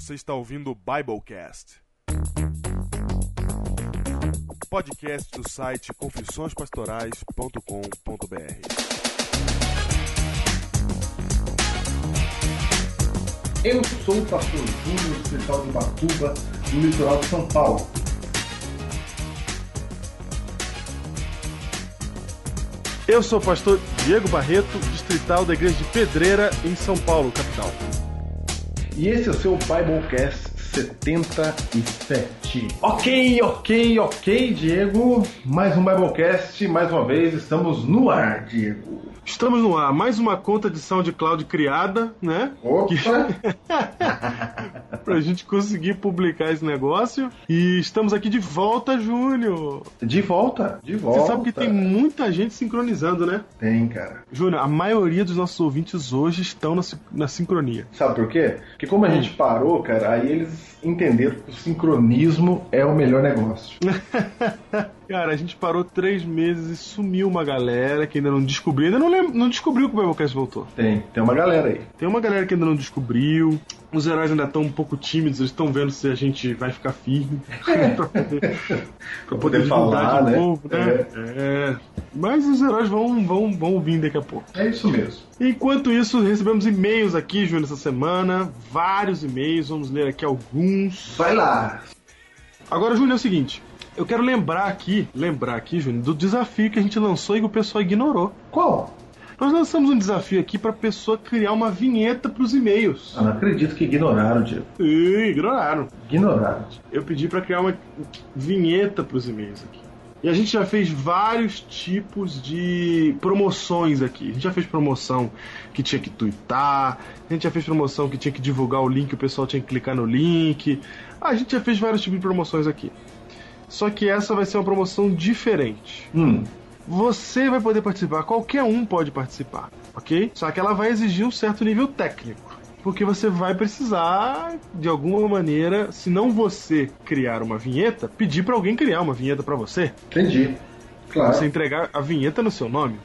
Você está ouvindo o Biblecast. Podcast do site confissõespastorais.com.br. Eu sou o pastor Júnior, distrital de Batuba, no litoral de São Paulo. Eu sou o pastor Diego Barreto, distrital da igreja de Pedreira, em São Paulo, capital. E esse é o seu Biblecast 77. Ok, ok, ok, Diego. Mais um Biblecast, mais uma vez estamos no ar, Diego. Estamos no ar, mais uma conta de SoundCloud criada, né? Opa! pra gente conseguir publicar esse negócio. E estamos aqui de volta, Júnior. De volta, de volta. Você sabe que tem muita gente sincronizando, né? Tem, cara. Júnior, a maioria dos nossos ouvintes hoje estão na, na sincronia. Sabe por quê? Porque como a gente parou, cara, aí eles entenderam que o sincronismo é o melhor negócio. Cara, a gente parou três meses e sumiu uma galera que ainda não descobriu. Ainda não, lem- não descobriu que o Biblecast voltou. Tem, tem uma galera aí. Tem uma galera que ainda não descobriu. Os heróis ainda estão um pouco tímidos, eles estão vendo se a gente vai ficar firme. pra poder, pra poder divulgar falar, de né? novo, né? É. Mas os heróis vão, vão, vão vir daqui a pouco. É isso mesmo. Enquanto isso, recebemos e-mails aqui, Júnior, essa semana. Vários e-mails, vamos ler aqui alguns. Vai lá. Agora, Júnior, é o seguinte. Eu quero lembrar aqui, lembrar aqui, Júnior, do desafio que a gente lançou e que o pessoal ignorou. Qual? Nós lançamos um desafio aqui para a pessoa criar uma vinheta para os e-mails. Eu não acredito que ignoraram, Diego. E ignoraram. Ignoraram. Eu pedi para criar uma vinheta para os e-mails aqui. E a gente já fez vários tipos de promoções aqui. A gente já fez promoção que tinha que twittar, a gente já fez promoção que tinha que divulgar o link, o pessoal tinha que clicar no link. A gente já fez vários tipos de promoções aqui. Só que essa vai ser uma promoção diferente. Hum, Você vai poder participar, qualquer um pode participar, ok? Só que ela vai exigir um certo nível técnico. Porque você vai precisar, de alguma maneira, se não você criar uma vinheta, pedir para alguém criar uma vinheta para você. entendi. Claro. Você entregar a vinheta no seu nome.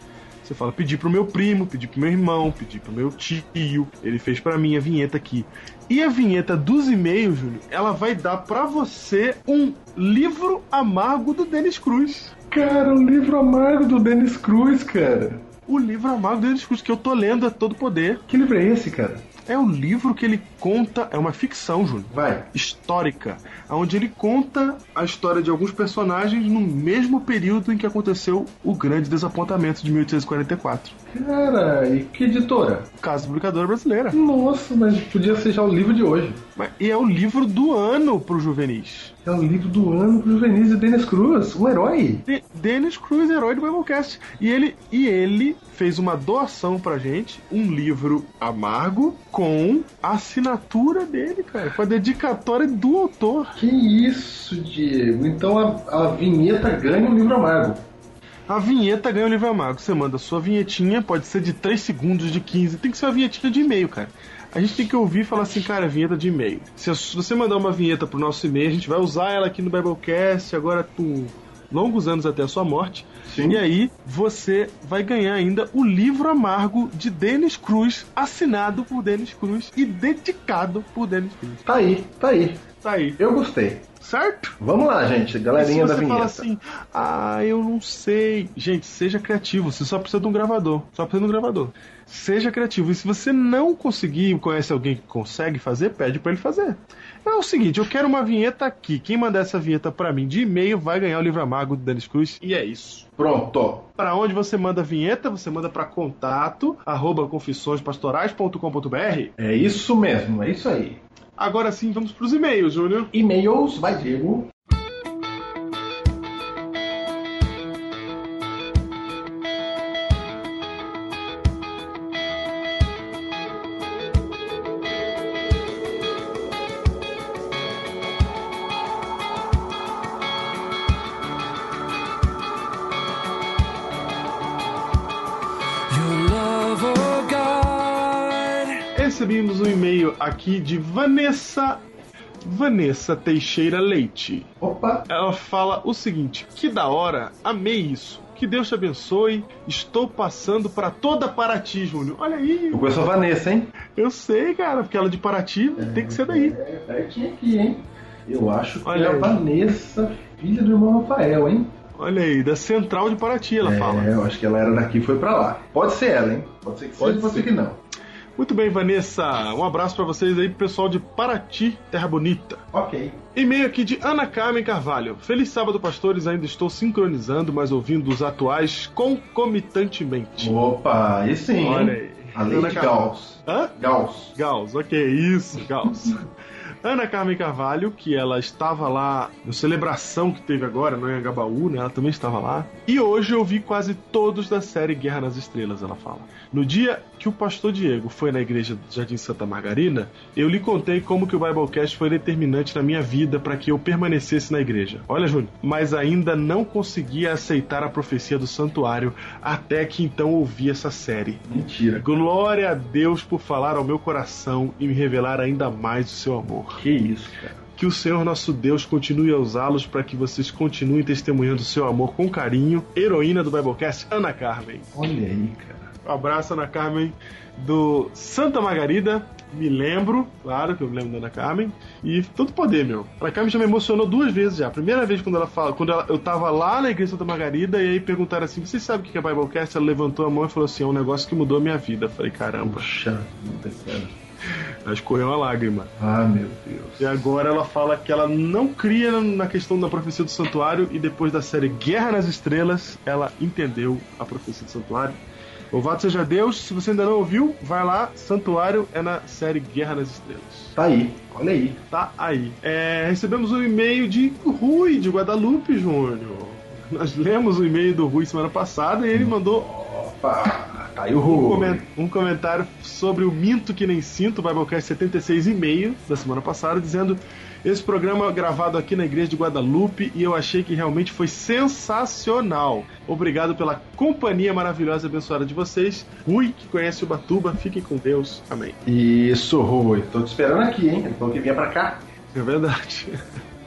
Você fala, pedi pro meu primo, pedi pro meu irmão, pedi pro meu tio, ele fez pra mim a vinheta aqui. E a vinheta dos e-mails, Júlio, ela vai dar pra você um livro amargo do Denis Cruz. Cara, o livro amargo do Dennis Cruz, cara. O livro amargo do Denis Cruz, que eu tô lendo a todo poder. Que livro é esse, cara? É um livro que ele conta, é uma ficção, Júlio. Vai. Histórica, onde ele conta a história de alguns personagens no mesmo período em que aconteceu o grande desapontamento de 1844. Cara, e que editora? Casa Publicadora Brasileira. Nossa, mas podia ser já o livro de hoje. E é o livro do ano pro juvenis. É o livro do ano pro Juvenis de Dennis Cruz, um herói. De Dennis Cruz, herói do Biblecast. E ele, e ele fez uma doação pra gente, um livro amargo, com a assinatura dele, cara. Com a dedicatória do autor. Que isso, Diego. Então a, a vinheta ganha um livro amargo. A vinheta ganha o livro amargo. Você manda sua vinhetinha, pode ser de 3 segundos, de 15. Tem que ser uma vinhetinha de e-mail, cara. A gente tem que ouvir e falar assim, cara, vinheta de e-mail. Se você mandar uma vinheta pro nosso e-mail, a gente vai usar ela aqui no Biblecast agora por longos anos até a sua morte. Sim. E aí você vai ganhar ainda o livro amargo de Denis Cruz, assinado por Denis Cruz e dedicado por Denis Cruz. Tá aí, tá aí. Tá aí, Eu gostei. Certo? Vamos lá, gente. Galerinha da você vinheta. fala assim, ah, eu não sei. Gente, seja criativo, você só precisa de um gravador. Só precisa de um gravador. Seja criativo. E se você não conseguir, conhece alguém que consegue fazer, pede pra ele fazer. É o seguinte, eu quero uma vinheta aqui. Quem mandar essa vinheta pra mim de e-mail vai ganhar o livro amargo do Dennis Cruz. E é isso. Pronto. Para onde você manda a vinheta? Você manda para contato arroba confissõespastorais.com.br. É isso mesmo, é isso aí. Agora sim, vamos pros e-mails, Júnior. E-mails, vai, Diego. Aqui de Vanessa Vanessa Teixeira Leite. Opa. Ela fala o seguinte: que da hora, amei isso. Que Deus te abençoe. Estou passando para toda Paraty, Júnior. Olha aí. Eu conheço a Vanessa, hein? Eu sei, cara, porque ela é de Paraty tem que ser daí. É, pertinho aqui, hein? Eu acho que Olha é a aí. Vanessa, filha do irmão Rafael, hein? Olha aí, da Central de Paraty ela é, fala. eu acho que ela era daqui e foi pra lá. Pode ser ela, hein? Pode ser que Pode seja, pode ser. ser que não. Muito bem, Vanessa. Um abraço pra vocês aí, pessoal de Paraty, Terra Bonita. Ok. E-mail aqui de Ana Carmen Carvalho. Feliz sábado, pastores. Ainda estou sincronizando, mas ouvindo os atuais concomitantemente. Opa, aí sim. Olha aí. A Ana Carvalho. Gauss. Hã? Gauss. Gauss, ok, isso, Gauss. Ana Carmen Carvalho, que ela estava lá na celebração que teve agora no Anhangabaú, né? Ela também estava lá. E hoje eu vi quase todos da série Guerra nas Estrelas, ela fala. No dia que o pastor Diego foi na igreja do Jardim Santa Margarida, eu lhe contei como que o Biblecast foi determinante na minha vida para que eu permanecesse na igreja. Olha, Júnior, mas ainda não conseguia aceitar a profecia do santuário até que então ouvi essa série. Mentira. Glória a Deus por falar ao meu coração e me revelar ainda mais o seu amor. Que isso, cara. Que o Senhor nosso Deus continue a usá-los para que vocês continuem testemunhando o seu amor com carinho. Heroína do Biblecast, Ana Carmen. Olha aí, cara. Abraço, Ana Carmen, do Santa Margarida. Me lembro, claro que eu me lembro da Ana Carmen. E todo poder, meu. A Ana Carmen já me emocionou duas vezes já. A primeira vez quando ela fala, quando ela- eu tava lá na igreja de Santa Margarida e aí perguntaram assim: Vocês sabem o que é Biblecast? Ela levantou a mão e falou assim: É um negócio que mudou a minha vida. Eu falei: Caramba, Puxa, vida, cara. ela escorreu uma lágrima. Ah, meu Deus. E agora ela fala que ela não cria na questão da profecia do santuário e depois da série Guerra nas Estrelas, ela entendeu a profecia do santuário. Louvado seja Deus, se você ainda não ouviu, vai lá, Santuário é na série Guerra nas Estrelas. Tá aí. Olha aí. Tá aí. É, recebemos um e-mail de Rui, de Guadalupe, Júnior. Nós lemos o e-mail do Rui semana passada e ele mandou Opa, tá aí o um, Rui. um comentário sobre o Minto Que Nem Sinto, Biblecast 76 e meio da semana passada, dizendo esse programa é gravado aqui na igreja de Guadalupe e eu achei que realmente foi sensacional. Obrigado pela companhia maravilhosa e abençoada de vocês. Rui, que conhece o Batuba, fiquem com Deus. Amém. Isso, Rui. Tô te esperando aqui, hein? Ele falou que vinha pra cá. É verdade.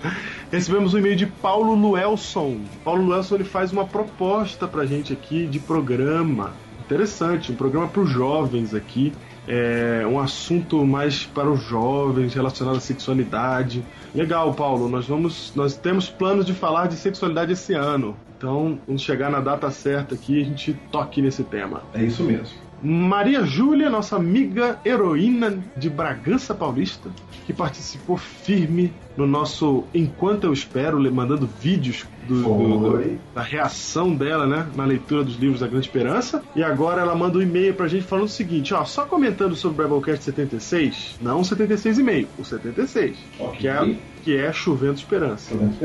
Recebemos um e-mail de Paulo Luelson. Paulo Luelson ele faz uma proposta pra gente aqui de programa. Interessante, um programa para os jovens aqui. É um assunto mais para os jovens relacionado à sexualidade. Legal, Paulo. Nós vamos, nós temos planos de falar de sexualidade esse ano. Então, vamos chegar na data certa aqui e a gente toque nesse tema. É isso mesmo. Maria Júlia, nossa amiga heroína de Bragança Paulista, que participou firme no nosso Enquanto Eu Espero, mandando vídeos do- do- da reação dela, né, na leitura dos livros da Grande Esperança. E agora ela manda um e-mail pra gente falando o seguinte, ó, só comentando sobre o Biblecast 76, não o 76,5, o 76, Ok. que é, que é Chovendo Esperança. Esperança.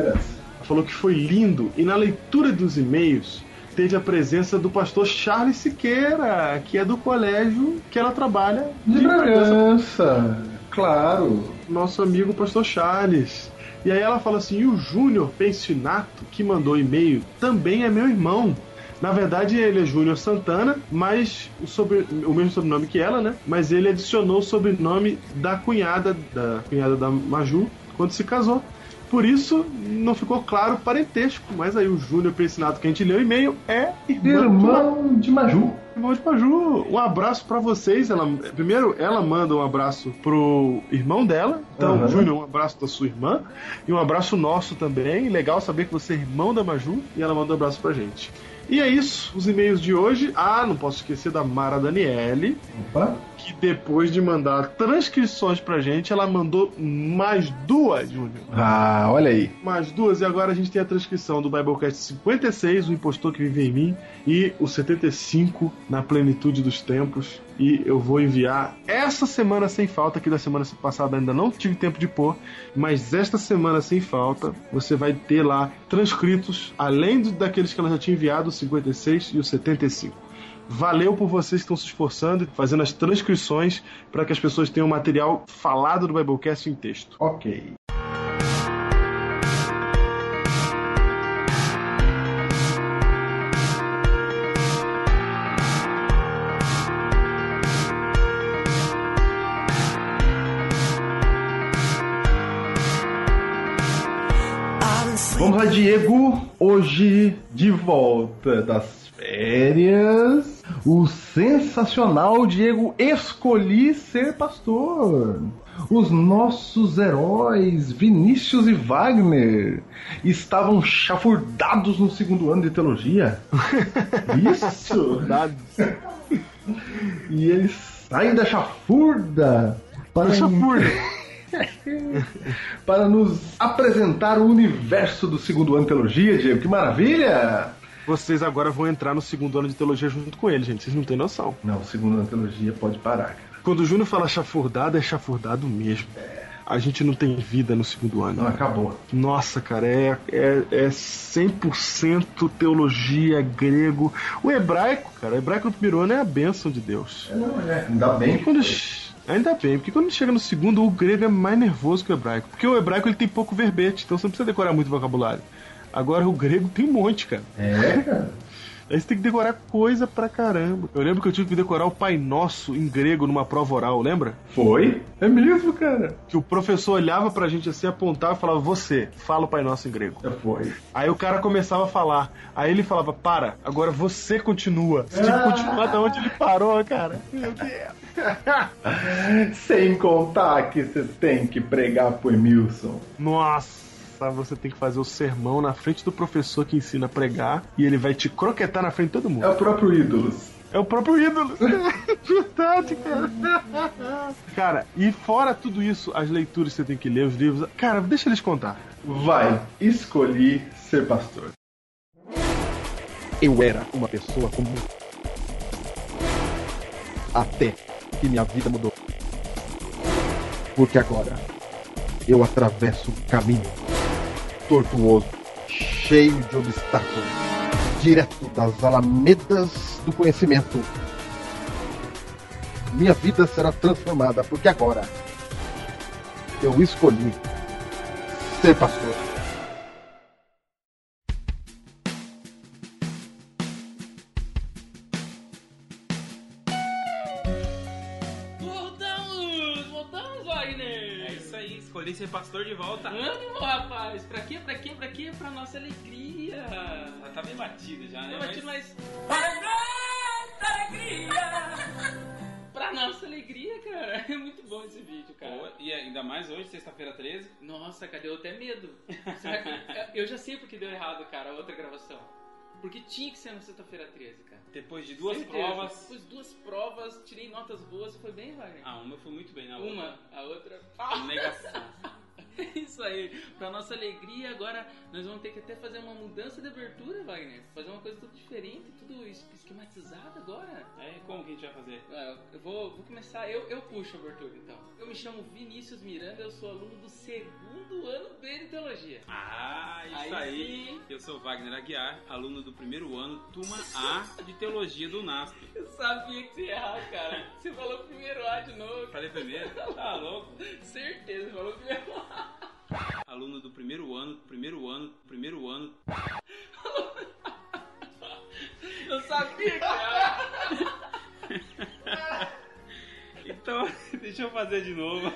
Ela falou que foi lindo e na leitura dos e-mails teve a presença do pastor Charles Siqueira, que é do colégio que ela trabalha De Bragança. Claro. nosso amigo pastor Charles. E aí ela fala assim: e o Júnior Pensinato, que mandou e-mail, também é meu irmão. Na verdade, ele é Júnior Santana, mas o, sobre, o mesmo sobrenome que ela, né? Mas ele adicionou o sobrenome da cunhada, da cunhada da Maju, quando se casou. Por isso, não ficou claro o parentesco. Mas aí o Júnior Pensinato, que a gente leu o e-mail, é irmão, Irmão de Maju. Irmão de Maju, um abraço pra vocês. Ela, primeiro, ela manda um abraço pro irmão dela. Então, Aham. Júnior, um abraço da sua irmã. E um abraço nosso também. Legal saber que você é irmão da Maju. E ela manda um abraço pra gente. E é isso, os e-mails de hoje. Ah, não posso esquecer da Mara Daniele, Opa. que depois de mandar transcrições pra gente, ela mandou mais duas, Júnior. Ah, olha aí. Mais duas, e agora a gente tem a transcrição do Biblecast 56, O Impostor que Vive em Mim, e o 75, Na Plenitude dos Tempos. E eu vou enviar essa semana sem falta, que da semana passada ainda não tive tempo de pôr, mas esta semana sem falta, você vai ter lá transcritos, além daqueles que ela já tinha enviado, o 56 e o 75. Valeu por vocês que estão se esforçando fazendo as transcrições para que as pessoas tenham material falado do Biblecast em texto. Ok. Vamos lá, Diego. Hoje, de volta das férias. o sensacional Diego Escolhi Ser Pastor. Os nossos heróis Vinícius e Wagner estavam chafurdados no segundo ano de teologia. Isso! E eles saem da chafurda para, Chafurda. para nos apresentar o universo do segundo ano de teologia, Diego. Que maravilha! Vocês agora vão entrar no segundo ano de teologia junto com ele, gente. Vocês não têm noção. Não, o segundo ano de teologia pode parar, cara. Quando o Júnior fala chafurdado, é chafurdado mesmo. A gente não tem vida no segundo ano. Não, acabou. Nossa, cara, é, é, é 100% teologia grego. O hebraico, cara, o hebraico no primeiro ano é a bênção de Deus. Não, é, ainda bem. E quando, ainda bem, porque quando chega no segundo, o grego é mais nervoso que o hebraico. Porque o hebraico ele tem pouco verbete, então você não precisa decorar muito vocabulário. Agora o grego tem um monte, cara. É, cara. Aí você tem que decorar coisa pra caramba. Eu lembro que eu tive que decorar o Pai Nosso em grego numa prova oral, lembra? Foi? É mesmo, cara. Que o professor olhava pra gente assim, apontava e falava: Você, fala o Pai Nosso em grego. Já foi. Aí o cara começava a falar. Aí ele falava: Para, agora você continua. Você tinha que continuar da onde ele parou, cara. Meu Deus. Sem contar que você tem que pregar pro Emilson. Nossa, você tem que fazer o sermão na frente do professor que ensina a pregar e ele vai te croquetar na frente de todo mundo. É o próprio Ídolos. É o próprio ídolo. Verdade, cara. Cara, e fora tudo isso, as leituras que você tem que ler, os livros. Cara, deixa eles contar. Vai, escolhi ser pastor. Eu era uma pessoa comum. Até que minha vida mudou. Porque agora eu atravesso um caminho tortuoso, cheio de obstáculos, direto das alamedas do conhecimento. Minha vida será transformada porque agora eu escolhi ser pastor. Voltamos! Voltamos, Wagner! É isso aí, escolhi ser pastor de volta. Ânimo, rapaz! Pra nossa alegria! Ela tá bem batida já, né? Não, Mas- mas... Para nossa alegria! pra nossa alegria, cara! É muito bom esse vídeo, cara. E ainda mais hoje, sexta-feira 13. Nossa, cara, deu até medo. Que- Eu já sei porque deu errado, cara, a outra gravação. Porque tinha que ser na sexta-feira 13, cara. Depois de duas Certeza. provas. Depois duas provas, tirei notas boas e foi bem, Wagner. Ah, uma eu fui muito bem na Uma, a outra. outra. Negação. Isso aí, pra nossa alegria, agora nós vamos ter que até fazer uma mudança de abertura, Wagner. Fazer uma coisa tudo diferente, tudo es- esquematizado agora. É, como que a gente vai fazer? Ah, Eu vou, vou começar, eu, eu puxo a abertura então. Eu me chamo Vinícius Miranda, eu sou aluno do segundo ano B de Teologia. Ah, isso Aí aí. Eu sou Wagner Aguiar, aluno do primeiro ano, turma A de Teologia do NASP. Eu sabia que você ia errar, cara. Você falou primeiro A de novo. Falei primeiro? Tá louco? Certeza, falou primeiro A. Aluno do primeiro ano, primeiro ano, primeiro ano. Eu sabia que era. Então, deixa eu fazer de novo.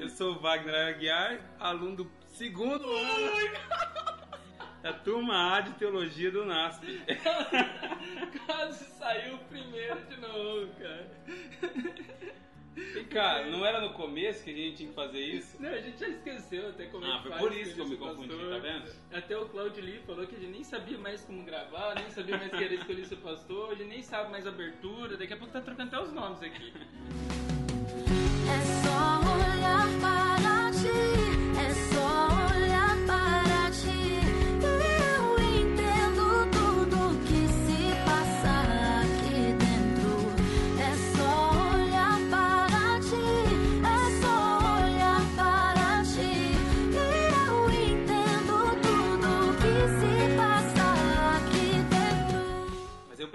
Eu sou o Wagner Aguiar, aluno do segundo ano da turma A de Teologia do NASP. Quase saiu o primeiro de novo, cara. E cara, não era no começo que a gente tinha que fazer isso? Não, a gente já esqueceu até como é Ah, foi faz por isso que eu me confundi, pastor. tá vendo? Até o Claudio Lee falou que a gente nem sabia mais como gravar, nem sabia mais que era escolher ser pastor, a gente nem sabe mais a abertura, daqui a pouco tá trocando até os nomes aqui. É só olhar para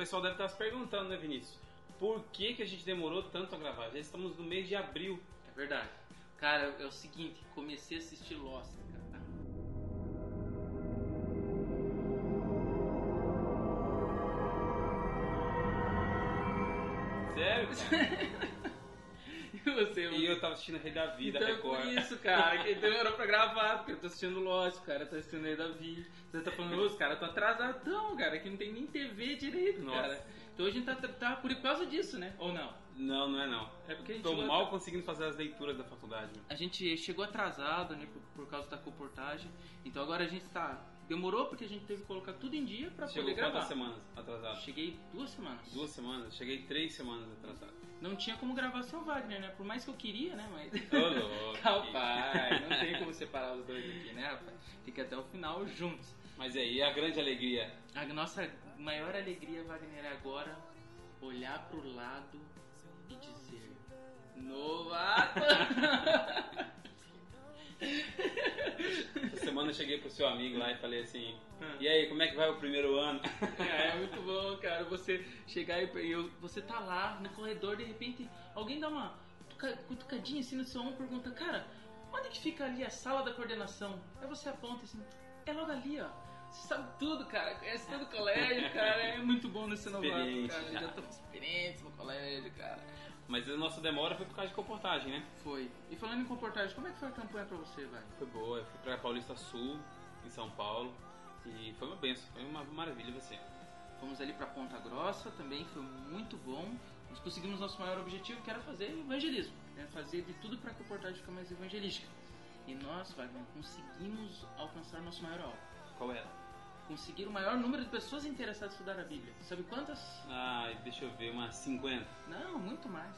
pessoal deve estar se perguntando, né, Vinícius? Por que, que a gente demorou tanto a gravar? Já estamos no mês de abril. É verdade. Cara, é o seguinte, comecei a assistir Lost, cara. Sério? Eu você. E eu tava assistindo Rei da Vida, Então é por Record. isso, cara, que demorou pra gravar, porque eu tô assistindo Lost, cara tá assistindo Rei da Vida. Você tá falando, os caras tão atrasadão, cara, que não tem nem TV direito, Nossa. cara. Então a gente tá, tá por causa disso, né? Ou não? Não, não é não. É porque a gente Tô chegou- mal conseguindo fazer as leituras da faculdade. meu. A gente chegou atrasado, né, por, por causa da comportagem. Então agora a gente tá. Demorou porque a gente teve que colocar tudo em dia pra Chegou poder gravar. quantas semanas atrasado? Cheguei duas semanas. Duas semanas? Cheguei três semanas atrasado. Não tinha como gravar sem o Wagner, né? Por mais que eu queria, né? Mas. Ô, louco. rapaz, não tem como separar os dois aqui, né, rapaz? Fica até o final juntos. Mas aí, a grande alegria. A nossa maior alegria, Wagner, é agora olhar pro lado e dizer: Novato! Essa semana eu cheguei pro seu amigo lá e falei assim: E aí, como é que vai o primeiro ano? É, é muito bom, cara. Você chegar e eu, você tá lá no corredor, de repente alguém dá uma tuca- cutucadinha assim no seu ombro e pergunta: Cara, onde que fica ali a sala da coordenação? Aí você aponta assim: É logo ali, ó. Você sabe tudo, cara. Conhece todo o colégio, cara. É muito bom nesse novato, Experiente cara. já. Já estamos experientes no colégio, cara. Mas a nossa demora foi por causa de comportagem, né? Foi. E falando em comportagem, como é que foi a campanha pra você, vai? Foi boa, eu fui pra Paulista Sul, em São Paulo. E foi uma benção, foi uma maravilha você. Fomos ali pra Ponta Grossa também, foi muito bom. Nós conseguimos nosso maior objetivo, que era fazer evangelismo, né? fazer de tudo para que a portagem fique mais evangelística. E nós, Wagner, conseguimos alcançar nosso maior alvo. Qual era? Conseguir o maior número de pessoas interessadas em estudar a Bíblia. Sabe quantas? Ah, deixa eu ver, umas 50, Não, muito mais.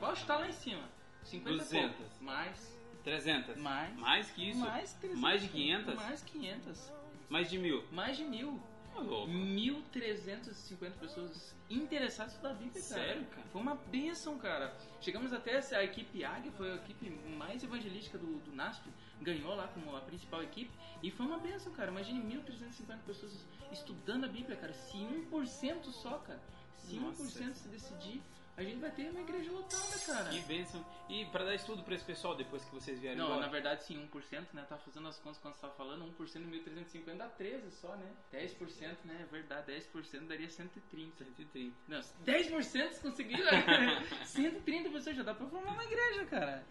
Pode estar lá em cima. 50 e 200. pouco. Mais. 300. Mais. Mais que isso? Mais 300. Mais de 500? Mais 500. Mais de mil? Mais de mil. Ô, louco. 1.350 pessoas interessadas em estudar a Bíblia, cara. Sério, cara? Foi uma bênção, cara. Chegamos até a equipe Águia, foi a equipe mais evangelística do, do NASP, ganhou lá como a principal equipe, e foi uma bênção, cara. Imagine 1.350 pessoas estudando a Bíblia, cara. Se 1% só, cara, se Nossa. 1% se decidir, a gente vai ter uma igreja lotada, cara. Que bênção. E pra dar estudo pra esse pessoal depois que vocês vierem Não, embora? na verdade sim, 1%, né? Tá fazendo as contas quando você tava falando, 1% de 1.350 dá 13 só, né? 10%, né? É verdade, 10% daria 130. 130. Não, 10% você conseguiu, né? 130 pessoas já dá pra formar uma igreja, cara.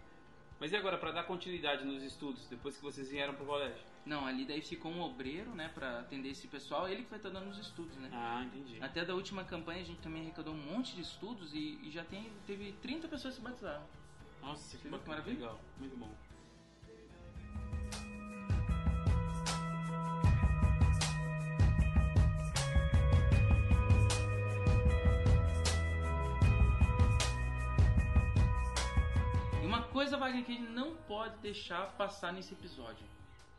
Mas e agora, pra dar continuidade nos estudos, depois que vocês vieram pro colégio? Não, ali daí ficou um obreiro, né, pra atender esse pessoal, ele que vai estar dando os estudos, né? Ah, entendi. Até da última campanha a gente também arrecadou um monte de estudos e, e já tem, teve 30 pessoas que se batizaram. Nossa, que que maravilha? legal. Muito bom. Coisa, Wagner, que a gente não pode deixar passar nesse episódio.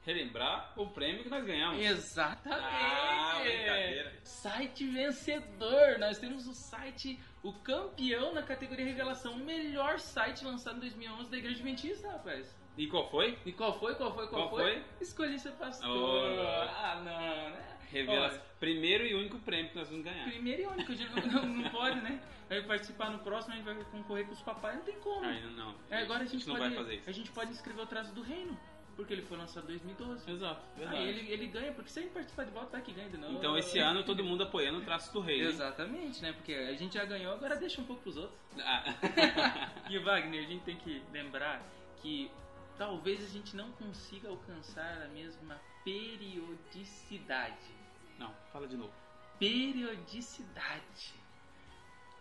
Relembrar o prêmio que nós ganhamos. Exatamente! Ah, brincadeira. Site vencedor! Nós temos o site, o campeão na categoria revelação, o melhor site lançado em 2011 da Igreja Adventista, rapaz. E qual foi? E qual foi, qual foi, qual, Qual foi? Escolhi ser pastor. Oh. Ah, não, né? Revelação. Olha, Primeiro e único prêmio que nós vamos ganhar. primeiro e único, não, não pode, né? Vai participar no próximo, a gente vai concorrer com os papais, não tem como. Ainda não. É, agora a gente, não pode, vai fazer isso. A gente pode inscrever o traço do reino, porque ele foi lançado em 2012. Exato, verdade. Aí ele, ele ganha, porque se a gente participar de volta, vai que ganha de novo. Então esse ano todo mundo apoiando o traço do rei. Exatamente, né? Porque a gente já ganhou, agora deixa um pouco pros outros. Ah. E Wagner, a gente tem que lembrar que talvez a gente não consiga alcançar a mesma periodicidade. Não, fala de novo. Periodicidade.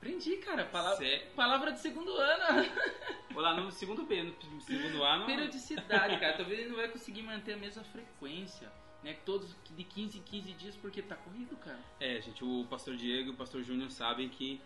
Aprendi, cara. Palavra, Sé- palavra de segundo ano. Vou lá no segundo B, no segundo ano. Periodicidade, cara. Talvez ele não vai conseguir manter a mesma frequência. Né? Todos de 15 em 15 dias, porque tá corrido, cara. É, gente, o pastor Diego e o pastor Júnior sabem que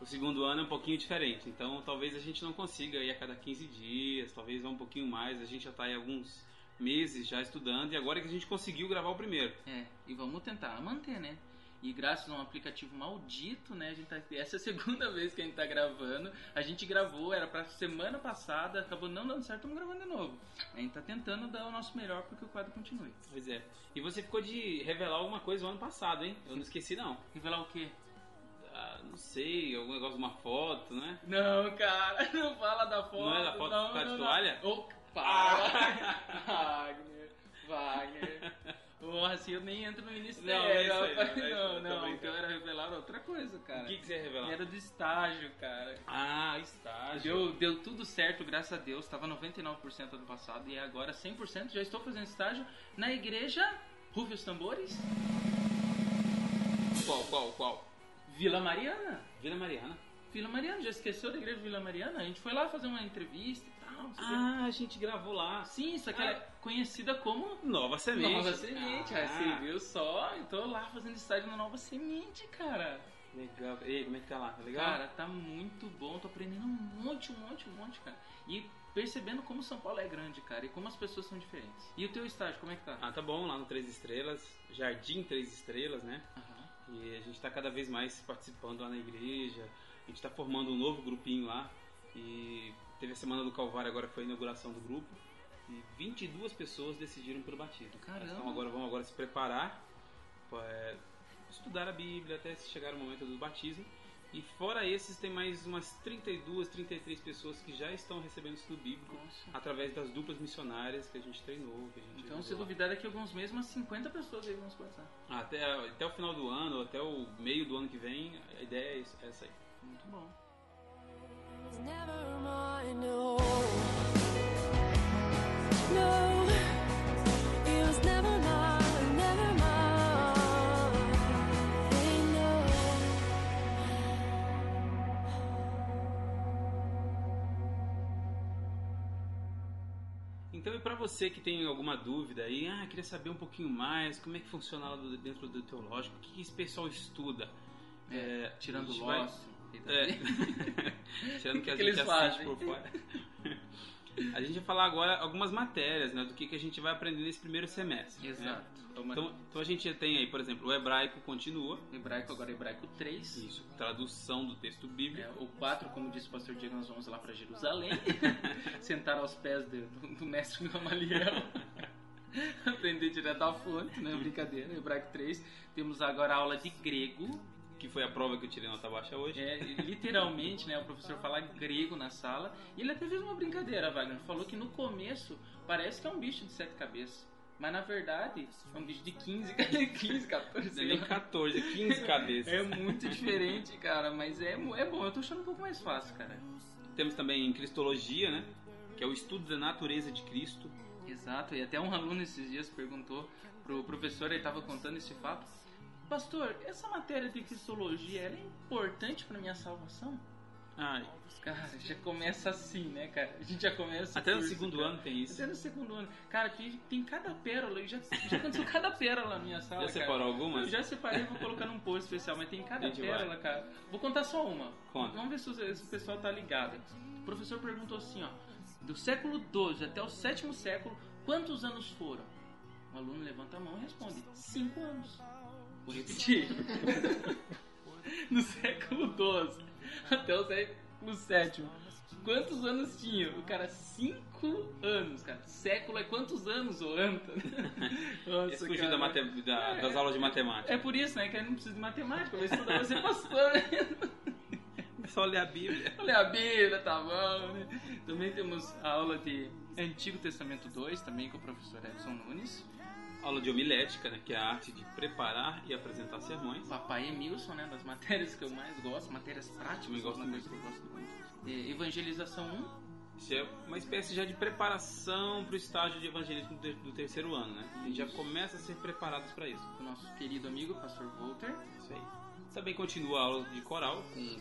o segundo ano é um pouquinho diferente. Então talvez a gente não consiga ir a cada 15 dias, talvez vá um pouquinho mais. A gente já tá aí alguns meses já estudando e agora que a gente conseguiu gravar o primeiro. É, e vamos tentar manter, né? E graças a um aplicativo maldito, né? A gente tá, essa é a segunda vez que a gente tá gravando. A gente gravou, era pra semana passada, acabou não dando certo, estamos gravando de novo. A gente tá tentando dar o nosso melhor porque o quadro continue. Pois é. E você ficou de revelar alguma coisa no ano passado, hein? Eu não esqueci não. Revelar o quê? Ah, não sei, algum negócio de uma foto, né? Não, cara, não fala da foto. Não é da foto não, de não, toalha? Não. Oh, para! Wagner, Wagner. Porra, assim eu nem entro no ministério. Não, aí, não, aí, não, não, brincando. o que eu era revelar outra coisa, cara. O que, que você ia revelar? Era do estágio, cara. Ah, estágio. Deu, deu tudo certo, graças a Deus. Estava 99% ano passado e agora 100%. Já estou fazendo estágio na igreja Rufe os Tambores, Qual, qual, qual? Vila Mariana. Vila Mariana. Vila Mariana, já esqueceu da igreja Vila Mariana? A gente foi lá fazer uma entrevista e tal. não. Ah, a gente gravou lá. Sim, só que ela é conhecida como Nova Semente. Nova Semente. Ah, Ah, você viu só? Eu tô lá fazendo estágio na Nova Semente, cara. Legal. E aí, como é que tá lá? Tá legal? Cara, tá muito bom, tô aprendendo um monte, um monte, um monte, cara. E percebendo como São Paulo é grande, cara, e como as pessoas são diferentes. E o teu estágio, como é que tá? Ah, tá bom, lá no Três Estrelas, Jardim Três Estrelas, né? Aham. E a gente tá cada vez mais participando lá na igreja, a gente tá formando um novo grupinho lá. E teve a Semana do Calvário agora que foi a inauguração do grupo. E 22 pessoas decidiram pelo batismo. Caramba. Então agora vamos agora se preparar para estudar a Bíblia até chegar o momento do batismo. E fora esses, tem mais umas 32, 33 pessoas que já estão recebendo estudo bíblico Nossa. através das duplas missionárias que a gente treinou. Que a gente Então, se duvidar, daqui a alguns meses, umas 50 pessoas aí vão se batizar. Ah, Até, até o final do ano, ou até o meio do ano que vem, a ideia é é essa aí. Muito bom. Então, e para você que tem alguma dúvida aí, ah, queria saber um pouquinho mais, como é que funciona lá do- dentro do teológico, o que, esse pessoal estuda? É, Tirando a o vai-. É. Tirando que a que gente eles assiste fazem? por fora. A gente vai falar agora algumas matérias, né, do que, que a gente vai aprender nesse primeiro semestre. né? Exato. Uma- Então, então a gente tem aí, por exemplo, o hebraico continua, Hebraico, agora hebraico 3. isso, tradução do texto bíblico. É, o 4, como disse o pastor Diego, nós vamos lá para Jerusalém, sentar aos pés do, do, do mestre Gamaliel, aprender direto da fonte, né? Brincadeira, hebraico 3. Temos agora a aula de grego, que foi a prova que eu tirei nota baixa hoje. é, literalmente, né? O professor fala grego na sala, e ele até fez uma brincadeira, Wagner, falou que no começo parece que é um bicho de sete cabeças. Mas na verdade é um bicho de 15, 15 14. Não é sei nem lá. 14, 15 cabeças. É muito diferente, cara, mas é, é bom. Eu tô achando um pouco mais fácil, cara. Temos também Cristologia, né? Que é o estudo da natureza de Cristo. Exato, e até um aluno esses dias perguntou pro professor, ele tava contando esse fato. Pastor, essa matéria de cristologia, é importante pra minha salvação? Ai, Cara, já começa assim, né, cara? A gente já começa... até no curso, segundo cara. ano tem isso. Até no segundo ano. Cara, tem, tem cada pérola, já, já aconteceu cada pérola na minha sala, Já cara. separou algumas? Eu já separei, vou colocar num post especial, mas tem cada pérola, vai. cara. Vou contar só uma. Conta. Vamos ver se o, se o pessoal tá ligado. O professor perguntou assim, ó. Do século XII até o sétimo século, quantos anos foram? O aluno levanta a mão e responde, cinco anos. No século XII até o século VII. Quantos anos tinha? O cara, cinco anos, cara. Século é quantos anos, ô Anta? Nossa, fugiu da mate- da- das aulas de matemática. É por isso, né, que eu não preciso de matemática, vou estudar pra ser pastor. É só ler a Bíblia. Olha a Bíblia, tá bom, né? Também temos a aula de Antigo Testamento 2, também com o professor Edson Nunes. Aula de homilética, né? Que é a arte de preparar e apresentar sermões. Papai Emilson, né, das matérias que eu mais gosto, matérias práticas, Também gosto matérias muito. que eu gosto muito. É, Evangelização 1, Isso é uma espécie já de preparação para o estágio de evangelismo do ter- do terceiro ano, né? A gente já começa a ser preparados para isso. com o nosso querido amigo, pastor Walter. Isso aí. Também continua a aula de coral com o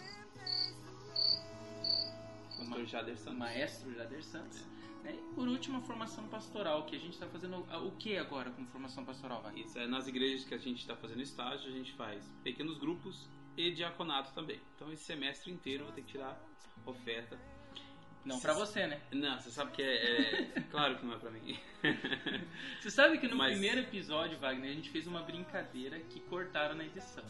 pastor Jader Santos. maestro Jader Santos. né? E por último, a formação pastoral, que a gente está fazendo a- o que agora com formação pastoral, vai? Isso é nas igrejas que a gente está fazendo estágio, a gente faz pequenos grupos e diaconato também. Então esse semestre inteiro eu vou ter que tirar oferta. Não pra você, né? Não, você sabe que é, é- claro que não é pra mim. Você sabe que no Mas- primeiro episódio, Wagner, a gente fez uma brincadeira que cortaram na edição.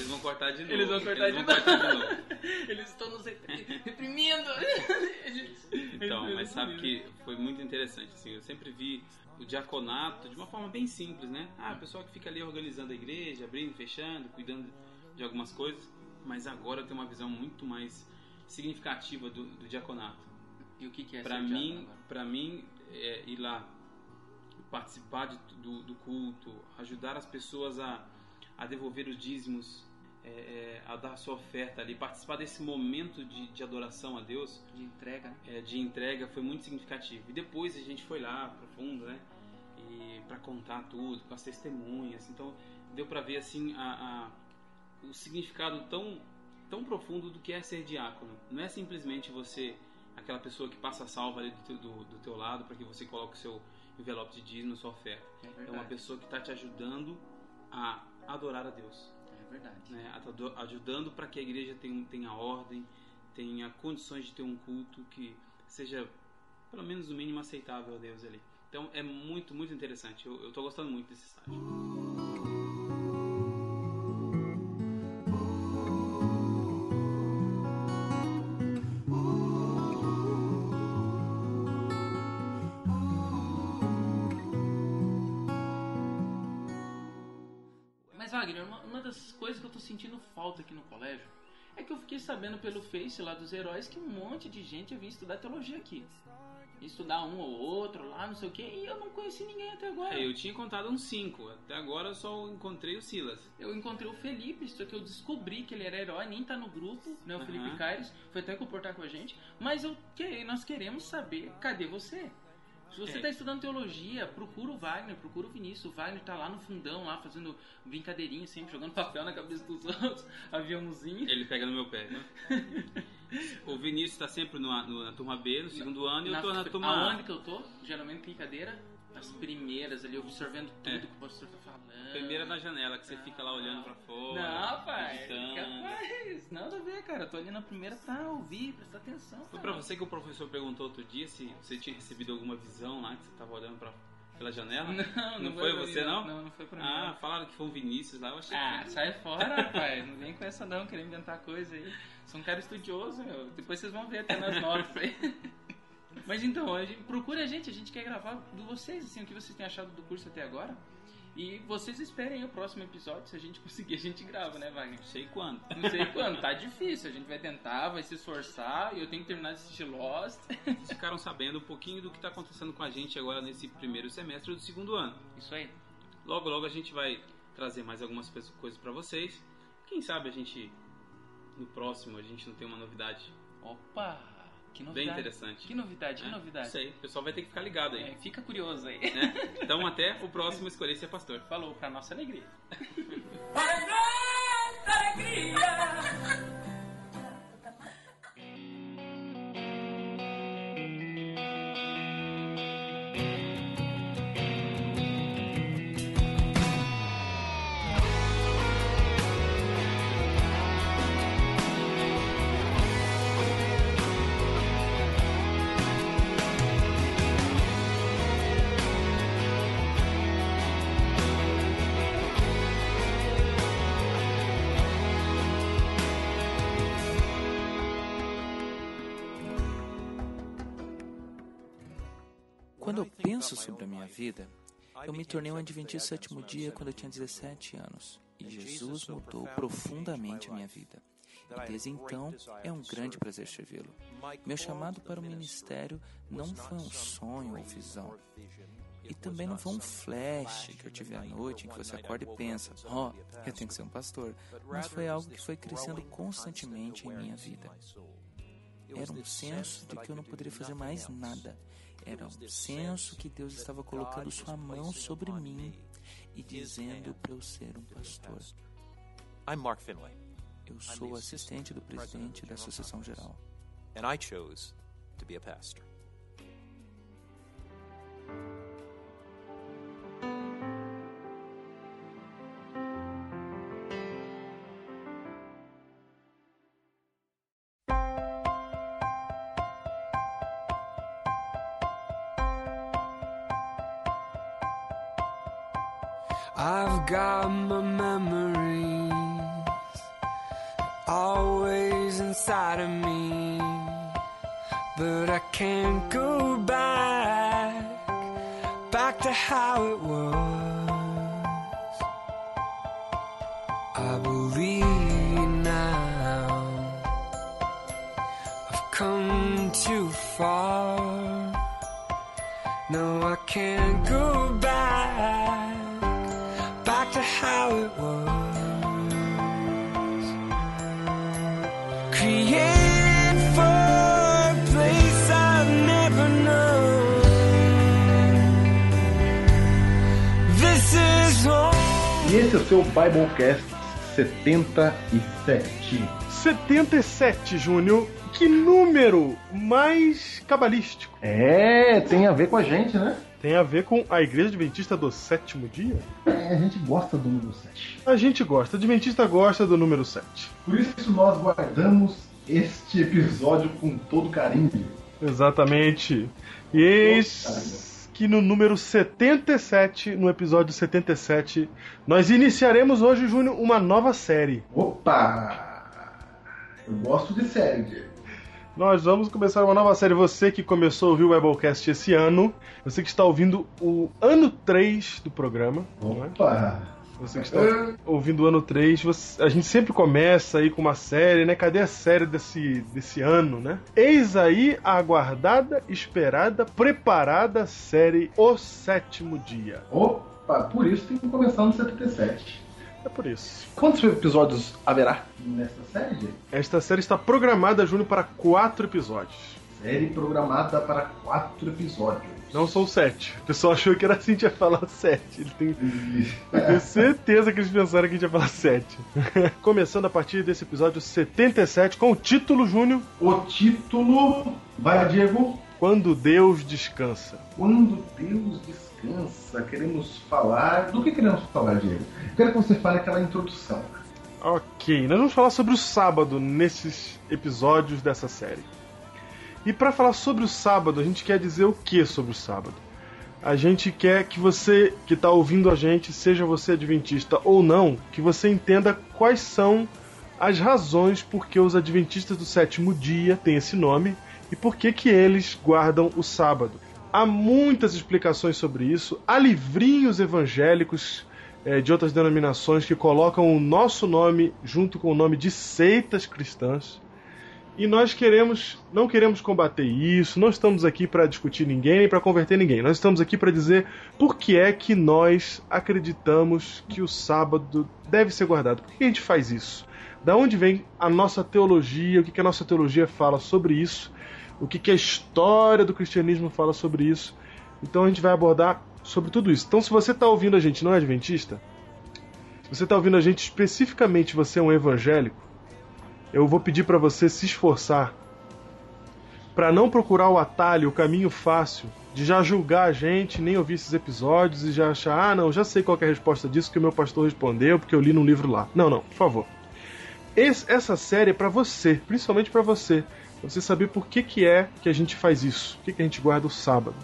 Eles vão cortar de novo. Eles vão cortar, Eles de, vão novo. cortar de novo. Eles estão nos repri- reprimindo. Então, mas sabe que foi muito interessante, assim, eu sempre vi o diaconato de uma forma bem simples, né? Ah, o pessoal que fica ali organizando a igreja, abrindo, fechando, cuidando de algumas coisas, mas agora eu tenho uma visão muito mais significativa do, do diaconato. E o que, que é ser mim, para mim é, ir lá participar de- do, do culto, ajudar as pessoas a, a devolver os dízimos, é, é, a dar a sua oferta ali, participar desse momento de, de adoração a Deus, De entrega, né? é, de entrega, foi muito significativo. E depois a gente foi lá profundo, né? E para contar tudo, com as testemunhas. Então deu para ver assim a, a- o significado tão tão profundo do que é ser diácono. Não é simplesmente você aquela pessoa que passa a salva ali do teu, do, do teu lado para que você coloque o seu envelope de dízimo, sua oferta. É É uma pessoa que está te ajudando a adorar a Deus verdade. né, ajudando para que a igreja tenha, tenha ordem, tenha condições de ter um culto que seja, pelo menos no mínimo, aceitável a Deus ali. Então é muito, muito interessante. Eu, tô gostando muito desse estágio. Mas, Wagner, uma, uma das coisas que eu tô sentindo falta aqui no colégio é que eu fiquei sabendo pelo Face lá dos heróis que um monte de gente vir estudar teologia aqui. Estudar um ou outro lá, não sei o que, e eu não conheci ninguém até agora. É, eu tinha contado uns cinco, até agora eu só encontrei o Silas. Eu encontrei o Felipe, só que eu descobri que ele era herói, nem tá no grupo, né? O Aham. Felipe Caires, foi até comportar com a gente. Mas eu que, nós queremos saber, cadê você? Se você É. tá estudando teologia, procura o Wagner, procura o Vinícius. O Wagner tá lá no fundão, lá fazendo brincadeirinha, sempre jogando papel na cabeça dos outros, aviãozinho. Ele pega no meu pé, né? o Vinícius está sempre no- no- na turma B, no segundo ano, e eu tô na turma A. Aonde que eu tô? Geralmente em cadeira, as primeiras ali, observando tudo É. que o pastor tá falando. Primeira na janela, que você fica lá olhando pra fora. Não, pai. Capaz. Nada a ver, cara. Eu tô ali na primeira pra ouvir, prestar atenção. Foi cara. pra você que o professor perguntou outro dia se você tinha recebido alguma visão lá, que você tava olhando pra, pela janela? Não, Não foi foi pra você, mim, não? Não, não foi pra mim. Ah, não. falaram que foi um Vinícius lá, eu achei Ah, que... sai fora, rapaz. Não vem com essa não, querer inventar coisa aí. Sou um cara estudioso, meu. Depois vocês vão ver até nas notas aí. Mas então, a gente, procure a gente, a gente quer gravar de vocês, assim, o que vocês têm achado do curso até agora. E vocês esperem o próximo episódio, se a gente conseguir, a gente grava, né, Wagner? Não sei quando. Não sei quando, tá difícil, a gente vai tentar, vai se esforçar, e eu tenho que terminar de assistir Lost. Vocês ficaram sabendo um pouquinho do que tá acontecendo com a gente agora nesse primeiro semestre do segundo ano. Isso aí. Logo, logo a gente vai trazer mais algumas coisas pra vocês. Quem sabe a gente, no próximo, a gente não tem uma novidade Opa, que bem novidade. interessante. Que novidade, que né? novidade. Não sei, o pessoal vai ter que ficar ligado aí. É, fica curioso aí. né? Então até o próximo Escolher Ser Pastor. Falou, pra nossa alegria. Quando eu penso sobre a minha vida, eu me tornei um adventista sétimo dia quando eu tinha 17 anos. E Jesus mudou profundamente a minha vida. E desde então é um grande prazer servi-lo. Meu chamado para o ministério não foi um sonho ou visão. E também não foi um flash que eu tive à noite em que você acorda e pensa, ó, oh, eu tenho que ser um pastor. Mas foi algo que foi crescendo constantemente em minha vida. Era um senso de que eu não poderia fazer mais nada. Era um senso que Deus estava colocando sua mão sobre mim e dizendo para eu ser um pastor. I'm Mark Eu sou assistente do presidente da Associação Geral. and I chose to be a pastor. Got my memories always inside of me, but I can't go back, back to how it was. I believe seu Biblecast 77. 77, Júnior. Que número mais cabalístico. É, tem a ver com a gente, né? Tem a ver com a Igreja Adventista do Sétimo Dia? É, a gente gosta do número 7. A gente gosta, Adventista gosta do número 7. Por isso nós guardamos este episódio com todo carinho. Exatamente. E eis que no número 77, no episódio 77, nós iniciaremos hoje, Júnior, uma nova série. Opa! Eu gosto de série, Diego. Nós vamos começar uma nova série. Você que começou a ouvir o Webcast esse ano, você que está ouvindo o ano 3 do programa. é? Você que está ouvindo o ano 3, você- a gente sempre começa aí com uma série, né? Cadê a série desse, desse ano, né? Eis aí a aguardada, esperada, preparada série O Sétimo Dia. Opa, por isso tem que começar no 77. É por isso. Quantos episódios haverá nesta série? Esta série está programada, Júnior, para quatro episódios. Série programada para quatro episódios. Não são sete. O pessoal achou que era assim que ia falar sete. Ele tem, eu tenho certeza que eles pensaram que a gente ia falar sete. Começando a partir desse episódio 77, com o título, Júnior, O título, vai Diego, Quando Deus Descansa. Quando Deus descansa, queremos falar. Do que queremos falar, Diego? Eu quero que você fale aquela introdução. Ok, nós vamos falar sobre o sábado nesses episódios dessa série. E para falar sobre o sábado, a gente quer dizer o que sobre o sábado? A gente quer que você que está ouvindo a gente, seja você adventista ou não, que você entenda quais são as razões por que os adventistas do sétimo dia têm esse nome e por que que eles guardam o sábado. Há muitas explicações sobre isso, há livrinhos evangélicos eh, de outras denominações que colocam o nosso nome junto com o nome de seitas cristãs. E nós queremos, não queremos combater isso, não estamos aqui para discutir ninguém para converter ninguém. Nós estamos aqui para dizer por que é que nós acreditamos que o sábado deve ser guardado. Por que a gente faz isso? Da onde vem a nossa teologia? O que, que a nossa teologia fala sobre isso? O que, que a história do cristianismo fala sobre isso? Então a gente vai abordar sobre tudo isso. Então, se você está ouvindo a gente não é adventista, se você está ouvindo a gente especificamente, você é um evangélico, eu vou pedir para você se esforçar para não procurar o atalho, o caminho fácil de já julgar a gente, nem ouvir esses episódios e já achar, ah, não, já sei qual é a resposta disso que o meu pastor respondeu, porque eu li num livro lá. Não, não, por favor. Esse- essa série é para você, principalmente para você, você saber por que, que é que a gente faz isso, por que, que a gente guarda o sábado.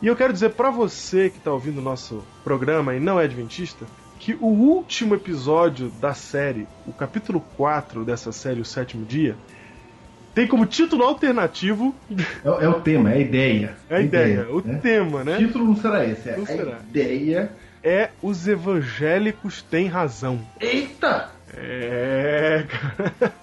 E eu quero dizer para você que está ouvindo o nosso programa e não é adventista, que o último episódio da série, o capítulo 4 dessa série, O Sétimo Dia, tem como título alternativo É, é o tema, é a ideia. É a ideia, o né? tema, né? O título não será esse, é Não a será. ideia. é Os Evangélicos Têm Razão. Eita! É, cara.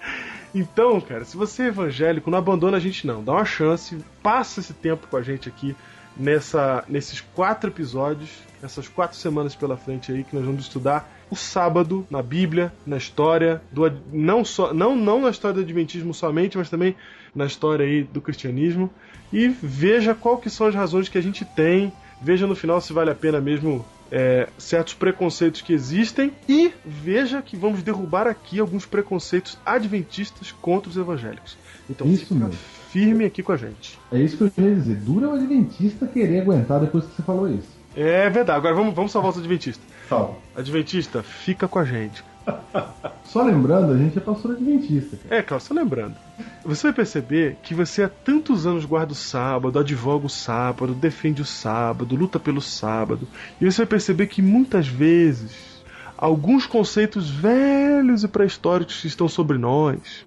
Então, cara, se você é evangélico, não abandona a gente não. Dá uma chance, passa esse tempo com a gente aqui nessa, nesses quatro episódios, essas quatro semanas pela frente aí que nós vamos estudar o sábado na Bíblia, na história do não só não não na história do adventismo somente, mas também na história aí do cristianismo e veja qual que são as razões que a gente tem, veja no final se vale a pena mesmo é, certos preconceitos que existem e veja que vamos derrubar aqui alguns preconceitos adventistas contra os evangélicos. Então Isso fica mesmo. firme aqui com a gente. É isso que eu ia dizer. Dura o adventista querer aguentar depois que você falou isso. É verdade. Agora vamos, vamos salvar os adventistas. Salve. Adventista, fica com a gente. Só lembrando, a gente é pastor adventista. cara. É, claro, só lembrando. Você vai perceber que você há tantos anos guarda o sábado, advoga o sábado, defende o sábado, luta pelo sábado. E você vai perceber que muitas vezes alguns conceitos velhos e pré-históricos que estão sobre nós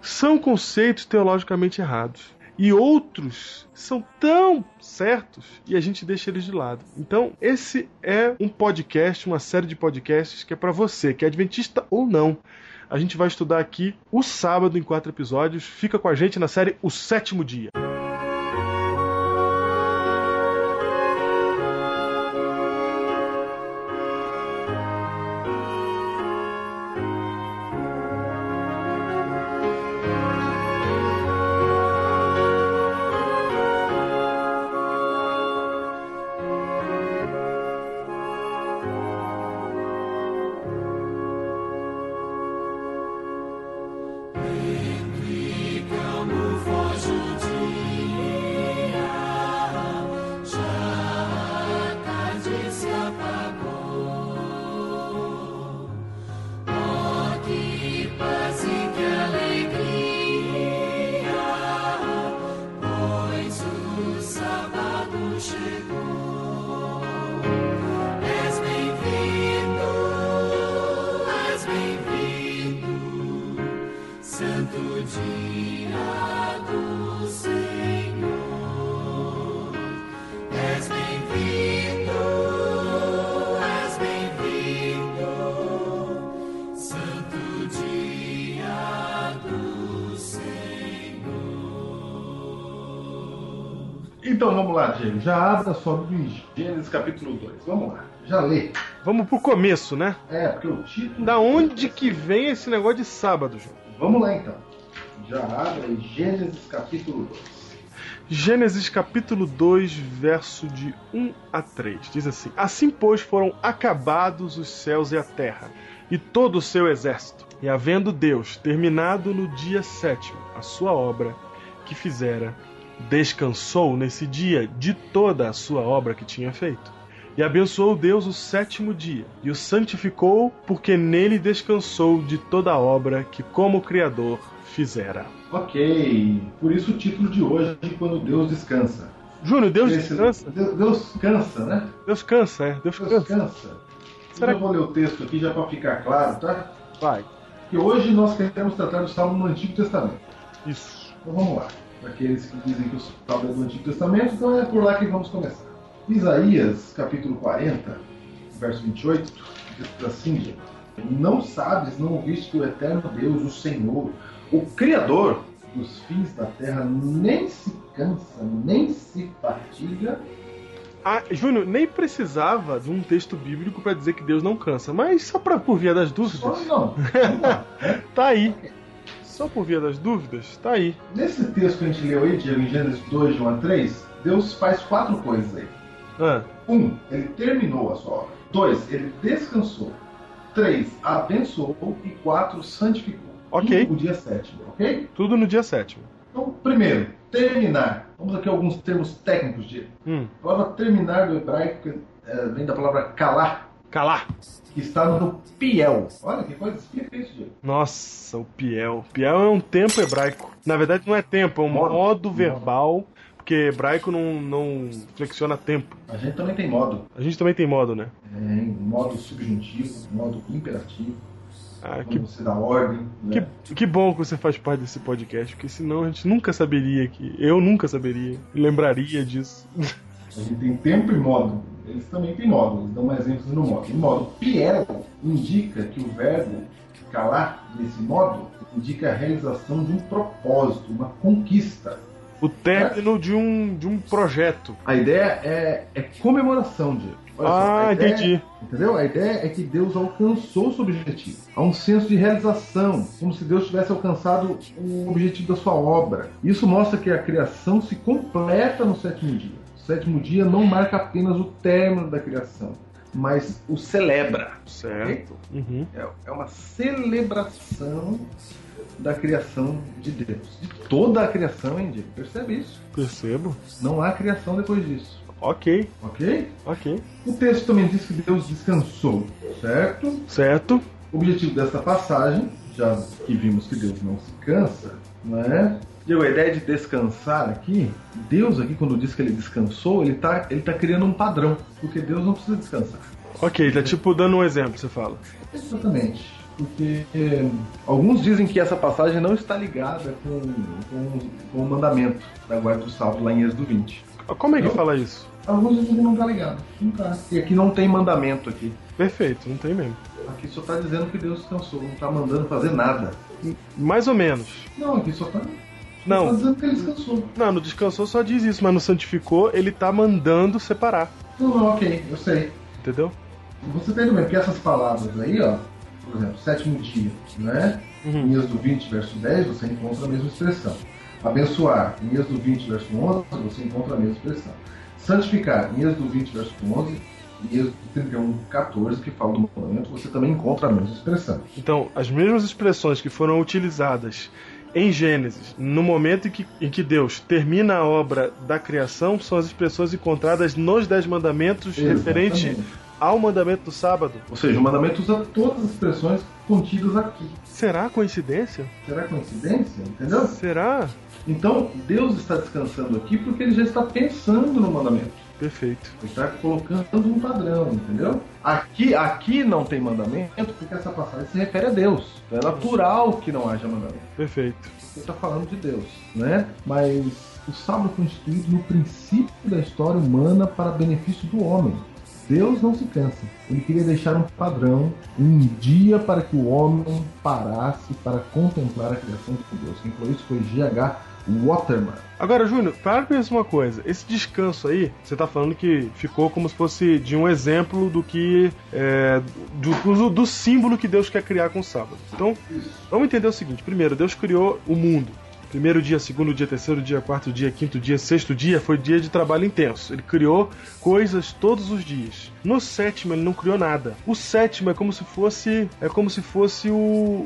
são conceitos teologicamente errados. E outros são tão certos e a gente deixa eles de lado. Então, esse é um podcast, uma série de podcasts que é para você, que é adventista ou não. A gente vai estudar aqui o sábado em quatro episódios. Fica com a gente na série O Sétimo Dia. Vamos lá, Diego. Já abra em Gênesis capítulo 2. Vamos lá. Já lê. Vamos pro começo, né? É, porque o título. Da onde que vem esse negócio de sábado, João? Vamos lá então. Já abre em Gênesis capítulo 2. Gênesis capítulo 2, verso de 1 a 3. Diz assim: Assim, pois, foram acabados os céus e a terra, e todo o seu exército. E havendo Deus terminado no dia sétimo a sua obra que fizera, descansou nesse dia de toda a sua obra que tinha feito. E abençoou Deus o sétimo dia, e o santificou, porque nele descansou de toda a obra que, como Criador, fizera. Ok. Por isso o título de hoje, quando Deus descansa. Júnior, Deus Esse- descansa? Deus, Deus cansa, né? Deus cansa, é. Deus Deus cansa. cansa. Será Eu vou ler o texto aqui já para ficar claro, tá? Vai. Que hoje nós queremos tratar do Salmo no Antigo Testamento. Isso. Então vamos lá. Para aqueles que dizem que o Salmo é do Antigo Testamento, então é por lá que vamos começar. Isaías, capítulo 40, verso 28, diz assim, Não sabes, não ouviste que o eterno Deus, o Senhor, o Criador dos fins da terra, nem se cansa, nem se fatiga. Ah, Júnior, nem precisava de um texto bíblico para dizer que Deus não cansa, mas só para por via das Só dúvidas, não. Vamos lá. tá aí. Só por via das dúvidas, tá aí. Nesse texto que a gente leu aí, Diego, em Gênesis 2, de 1 a 3, Deus faz quatro coisas aí. Ah, Um, ele terminou a sua obra. Dois, ele descansou. Três, abençoou. E quatro, santificou. Ok. Tudo O dia sétimo, ok? tudo no dia sétimo. Então, primeiro, terminar. Vamos aqui a alguns termos técnicos de. Hum, A palavra terminar do hebraico eh, vem da palavra calar, calar. Que está no piel. Olha que coisa, Diego. Nossa, o Piel. Piel é um tempo hebraico. Na verdade, não é tempo, é um Modo. modo verbal, porque hebraico não, não flexiona tempo. A gente também tem modo. A gente também tem modo, né? É, modo subjuntivo, modo imperativo, Ah, que, você dá ordem. né? que, que bom que você faz parte desse podcast, porque senão a gente nunca saberia que. Eu nunca saberia, lembraria disso. A gente tem tempo e modo. Eles também têm modo, eles dão mais ênfase no modo. O modo piero indica que o verbo calar, nesse modo, indica a realização de um propósito, uma conquista. O término de um, de um projeto. A ideia é, é comemoração, Diego. Olha só, Ah, a ideia- entendi. Entendeu? A ideia é que Deus alcançou o seu objetivo. Há um senso de realização, como se Deus tivesse alcançado o objetivo da sua obra. Isso mostra que a criação se completa no sétimo dia. O sétimo dia não marca apenas o término da criação, mas o celebra. Certo. Uhum. É, é uma celebração da criação de Deus. De toda a criação, hein, Diego? Percebe isso? Percebo. Não há criação depois disso. Ok, Ok? ok. O texto também diz que Deus descansou, certo? Certo. O objetivo dessa passagem, já que vimos que Deus não se cansa, não é? Diego, a ideia de descansar aqui, Deus aqui quando diz que ele descansou, ele está ele tá criando um padrão, porque Deus não precisa descansar. Ok, tá tipo dando um exemplo, você fala. Exatamente. Porque eh, alguns dizem que essa passagem não está ligada com, com, com o mandamento da guarda do sábado lá em Êxodo 20. Como é que Não? fala isso? Alguns dizem que não está ligado. Não tá. E aqui não tem mandamento aqui. Perfeito, não tem mesmo. Aqui só está dizendo que Deus descansou, não está mandando fazer nada. Mais ou menos. Não, aqui só está Não, dizendo que ele descansou. não, no descansou só diz isso, mas no santificou ele tá mandando separar. Não, não, ok, eu sei. Entendeu? Você tá entendendo que essas palavras aí, ó, por exemplo, sétimo dia, né? Uhum. Em Êxodo 20, verso 10, você encontra a mesma expressão. Abençoar, em Êxodo 20, verso 11, você encontra a mesma expressão. Santificar, em Êxodo 20, verso 11, e Êxodo 31, 14, que fala do mandamento, você também encontra a mesma expressão. Então, as mesmas expressões que foram utilizadas em Gênesis, no momento em que, em que Deus termina a obra da criação, são as expressões encontradas nos Dez Mandamentos referente Exatamente. ao mandamento do sábado. Ou seja, o mandamento usa todas as expressões contidas aqui. Será coincidência? Será coincidência? Entendeu? Será? Então, Deus está descansando aqui porque ele já está pensando no mandamento. Perfeito. Ele está colocando um padrão, entendeu? Aqui, aqui não tem mandamento porque essa passagem se refere a Deus. É natural que não haja mandamento. Perfeito. Ele está falando de Deus, né? Mas o sábado foi instituído no princípio da história humana para benefício do homem. Deus não se cansa. Ele queria deixar um padrão, um dia para que o homem parasse para contemplar a criação de Deus. Quem falou isso foi G.H. Waterman. Agora, Júnior, para pensar uma coisa. Esse descanso aí, você tá falando que ficou como se fosse de um exemplo do que. É, do, do símbolo que Deus quer criar com o sábado. Então, vamos entender o seguinte: primeiro, Deus criou o mundo. Primeiro dia, segundo dia, terceiro dia, quarto dia, quinto dia, sexto dia foi dia de trabalho intenso. Ele criou coisas todos os dias. No sétimo ele não criou nada. O sétimo é como se fosse é como se fosse o,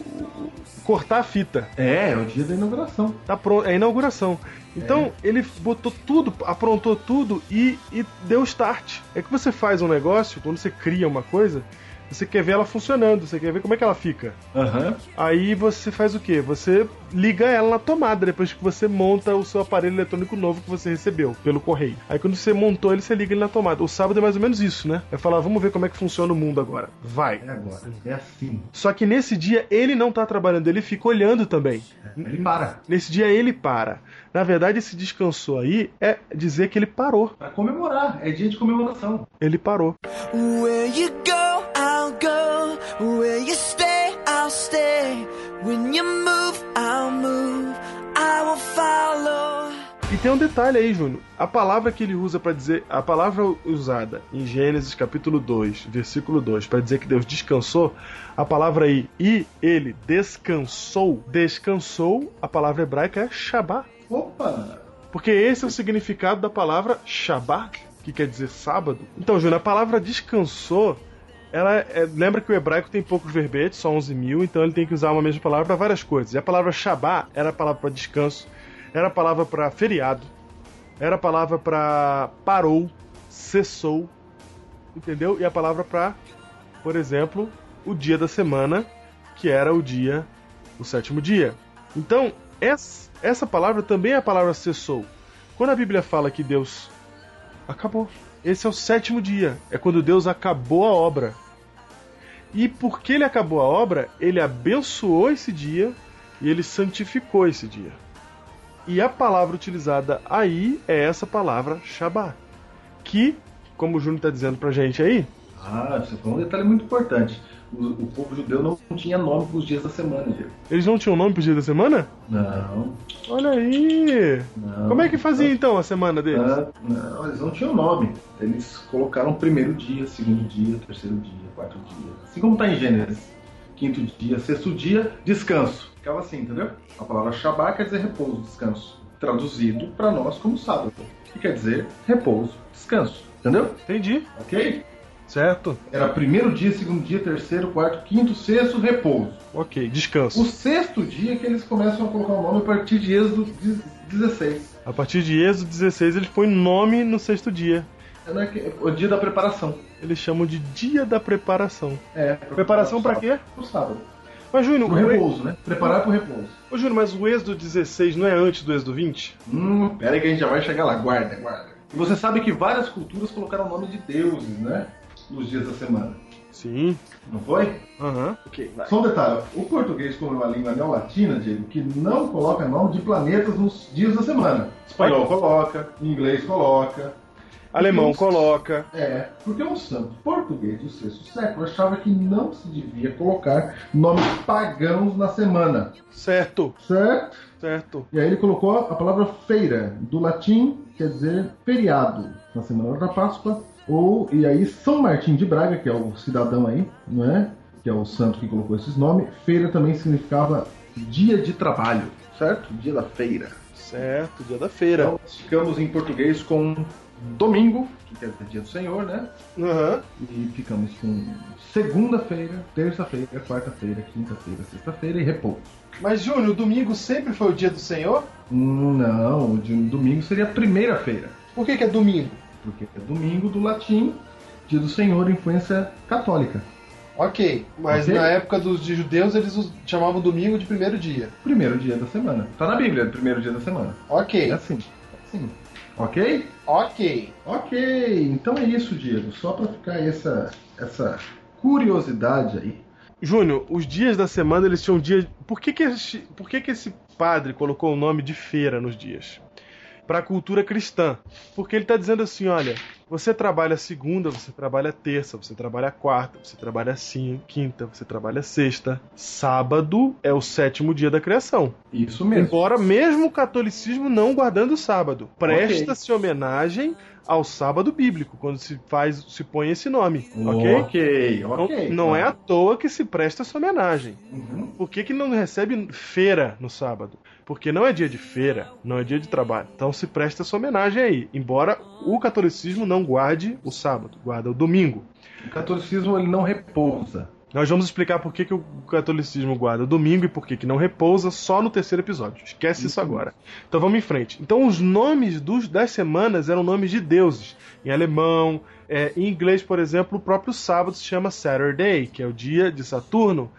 cortar a fita. É, é o dia da inauguração. Tá pronto, é a inauguração. Então ele botou tudo, aprontou tudo e, e deu start. É que você faz um negócio, quando você cria uma coisa, você quer ver ela funcionando, você quer ver como é que ela fica. Aham. Aí você faz o quê? Você liga ela na tomada depois que você monta o seu aparelho eletrônico novo que você recebeu pelo correio. Aí quando você montou ele, você liga ele na tomada. O sábado é mais ou menos isso, né? É falar, vamos ver como é que funciona o mundo agora. Vai. É agora. É assim. Só que nesse dia ele não tá trabalhando, ele fica olhando também. Ele para. Nesse dia ele para. Na verdade, esse descansou aí é dizer que ele parou. Para comemorar. É dia de comemoração. Ele parou. Where you go, I'll go. Where you stay, I'll stay. When you move, I'll move. I will follow. E tem um detalhe aí, Júnior. A palavra que ele usa para dizer, a palavra usada em Gênesis capítulo 2, versículo 2, para dizer que Deus descansou, a palavra aí, e ele descansou, descansou, a palavra hebraica é Shabbat. Opa! Porque esse é o significado da palavra Shabbat, que quer dizer sábado. Então, Júnior, a palavra descansou, ela é- lembra que o hebraico tem poucos verbetes, só 11 mil, então ele tem que usar uma mesma palavra para várias coisas. E a palavra Shabbat era a palavra para descanso, era a palavra para feriado, era a palavra para parou, cessou, entendeu? E a palavra para, por exemplo, o dia da semana, que era o dia, o sétimo dia. Então, essa, essa palavra também é a palavra cessou. Quando a Bíblia fala que Deus acabou, esse é o sétimo dia, é quando Deus acabou a obra. E porque ele acabou a obra, ele abençoou esse dia e ele santificou esse dia. E a palavra utilizada aí é essa palavra Shabbat, que, como o Júnior está dizendo pra gente aí, Ah, você falou um detalhe muito importante. O, o povo judeu não tinha nome para os dias da semana, Diego. eles não tinham nome pro dia da semana? Não. Olha aí! não. Como é que fazia então a semana deles? Ah, não, eles não tinham nome. Eles colocaram primeiro dia, segundo dia, terceiro dia, quarto dia. Assim como está em Gênesis. Quinto dia, sexto dia, descanso. Ficava assim, entendeu? A palavra Shabbat quer dizer repouso, descanso. Traduzido para nós como sábado. Que quer dizer repouso, descanso. Entendeu? Entendi. Ok? Certo? Era primeiro dia, segundo dia, terceiro, quarto, quinto, sexto, repouso. Ok, descanso. O sexto dia que eles começam a colocar o nome a partir de Êxodo 16. A partir de Êxodo 16, eles põem nome no sexto dia. É né, que- o dia da preparação. Eles chamam de dia da preparação. É. Preparação pra quê? Pro sábado. Mas, Júnior, Pro repouso, né? Preparar pro repouso. Ô, Júnior, mas o Êxodo 16 não é antes do Êxodo 20? Hum, pera aí que a gente já vai chegar lá. Guarda, guarda. E você sabe que várias culturas colocaram o nome de deuses, né? Nos dias da semana. Sim. Não foi? Aham. Ok, vai. Só um detalhe. O português, como é uma língua neolatina, Diego, que não coloca nome de planetas nos dias da semana. Espanhol coloca, inglês coloca. Alemão coloca. É, porque um santo português do sexto século achava que não se devia colocar nomes pagãos na semana. Certo. Certo? Certo. E aí ele colocou a palavra feira, do latim quer dizer feriado, na semana da Páscoa. Ou, e aí São Martim de Braga, que é o cidadão aí, não é? Que é o santo que colocou esses nomes. Feira também significava dia de trabalho, certo? Dia da feira. Certo, dia da feira. Então, ficamos em português com domingo, que quer dizer dia do Senhor, né? Aham. E ficamos com segunda-feira, terça-feira, quarta-feira, quinta-feira, sexta-feira e repouso. Mas, Júnior, o domingo sempre foi o dia do Senhor? Não, o domingo seria a primeira-feira. Por que, que é domingo? Porque é domingo do latim, dia do Senhor, influência católica. Ok, mas Ok. na época dos de judeus eles os chamavam domingo de primeiro dia. Primeiro dia da semana. Tá na Bíblia, primeiro dia da semana. Ok. É assim. É assim. Ok? Ok. Ok, então é isso, Diego. Só pra ficar essa, essa curiosidade aí. Júnior, os dias da semana eles tinham dia. Por que que, esse, por que que esse padre colocou o nome de feira nos dias? Para a cultura cristã. Porque ele está dizendo assim: olha, você trabalha segunda, você trabalha terça, você trabalha quarta, você trabalha cinco, quinta, você trabalha sexta. Sábado é o sétimo dia da criação. Isso mesmo. Embora mesmo o catolicismo não guardando o sábado. Presta-se homenagem ao sábado bíblico, quando se faz, se põe esse nome, ok? Ok, ok. Não, não é à toa que se presta essa homenagem. Uhum. Por que, que não recebe feira no sábado? Porque não é dia de feira, não é dia de trabalho. Então se presta essa homenagem aí. Embora o catolicismo não guarde o sábado, guarda o domingo. O catolicismo ele não repousa. Nós vamos explicar por que, que o catolicismo guarda o domingo e por que, que não repousa só no terceiro episódio. Esquece isso agora. Então vamos em frente. Então os nomes dos, das semanas eram nomes de deuses. Em alemão, é, em inglês, por exemplo, o próprio sábado se chama Saturday, que é o dia de Saturno.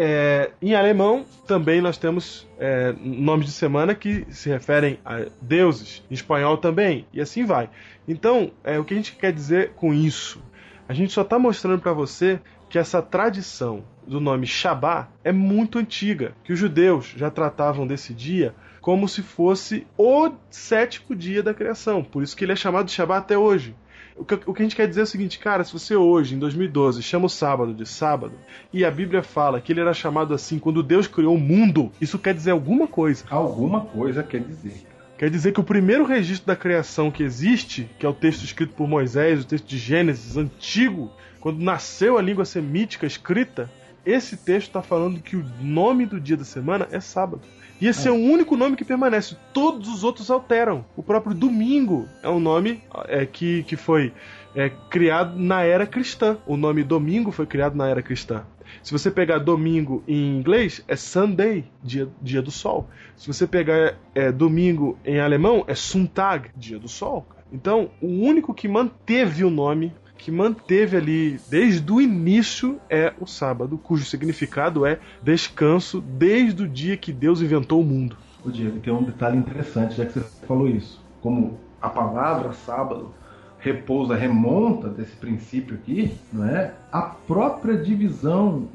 É, em alemão também nós temos é, nomes de semana que se referem a deuses. Em espanhol também. E assim vai. Então, é, o que a gente quer dizer com isso? A gente só está mostrando para você que essa tradição do nome Shabá é muito antiga, que os judeus já tratavam desse dia como se fosse o sétimo dia da criação. Por isso que ele é chamado de Shabá até hoje. O que, o que a gente quer dizer é o seguinte, cara, se você hoje, em 2012, chama o sábado de sábado, e a Bíblia fala que ele era chamado assim quando Deus criou o mundo, isso quer dizer alguma coisa. Alguma coisa quer dizer. Quer dizer que o primeiro registro da criação que existe, que é o texto escrito por Moisés, o texto de Gênesis antigo, quando nasceu a língua semítica escrita, esse texto está falando que o nome do dia da semana é sábado. E esse é. o único nome que permanece. Todos os outros alteram. O próprio domingo é um nome é, que, que foi é, criado na era cristã. O nome domingo foi criado na era cristã. Se você pegar domingo em inglês, é Sunday, dia, dia do sol. Se você pegar é, domingo em alemão, é Sonntag, dia do sol. Então, o único que manteve o nome, que manteve ali desde o início, é o sábado, cujo significado é descanso desde o dia que Deus inventou o mundo. O Diego, tem um detalhe interessante, já que você falou isso. Como a palavra sábado repousa, remonta desse princípio aqui, não é? A própria divisão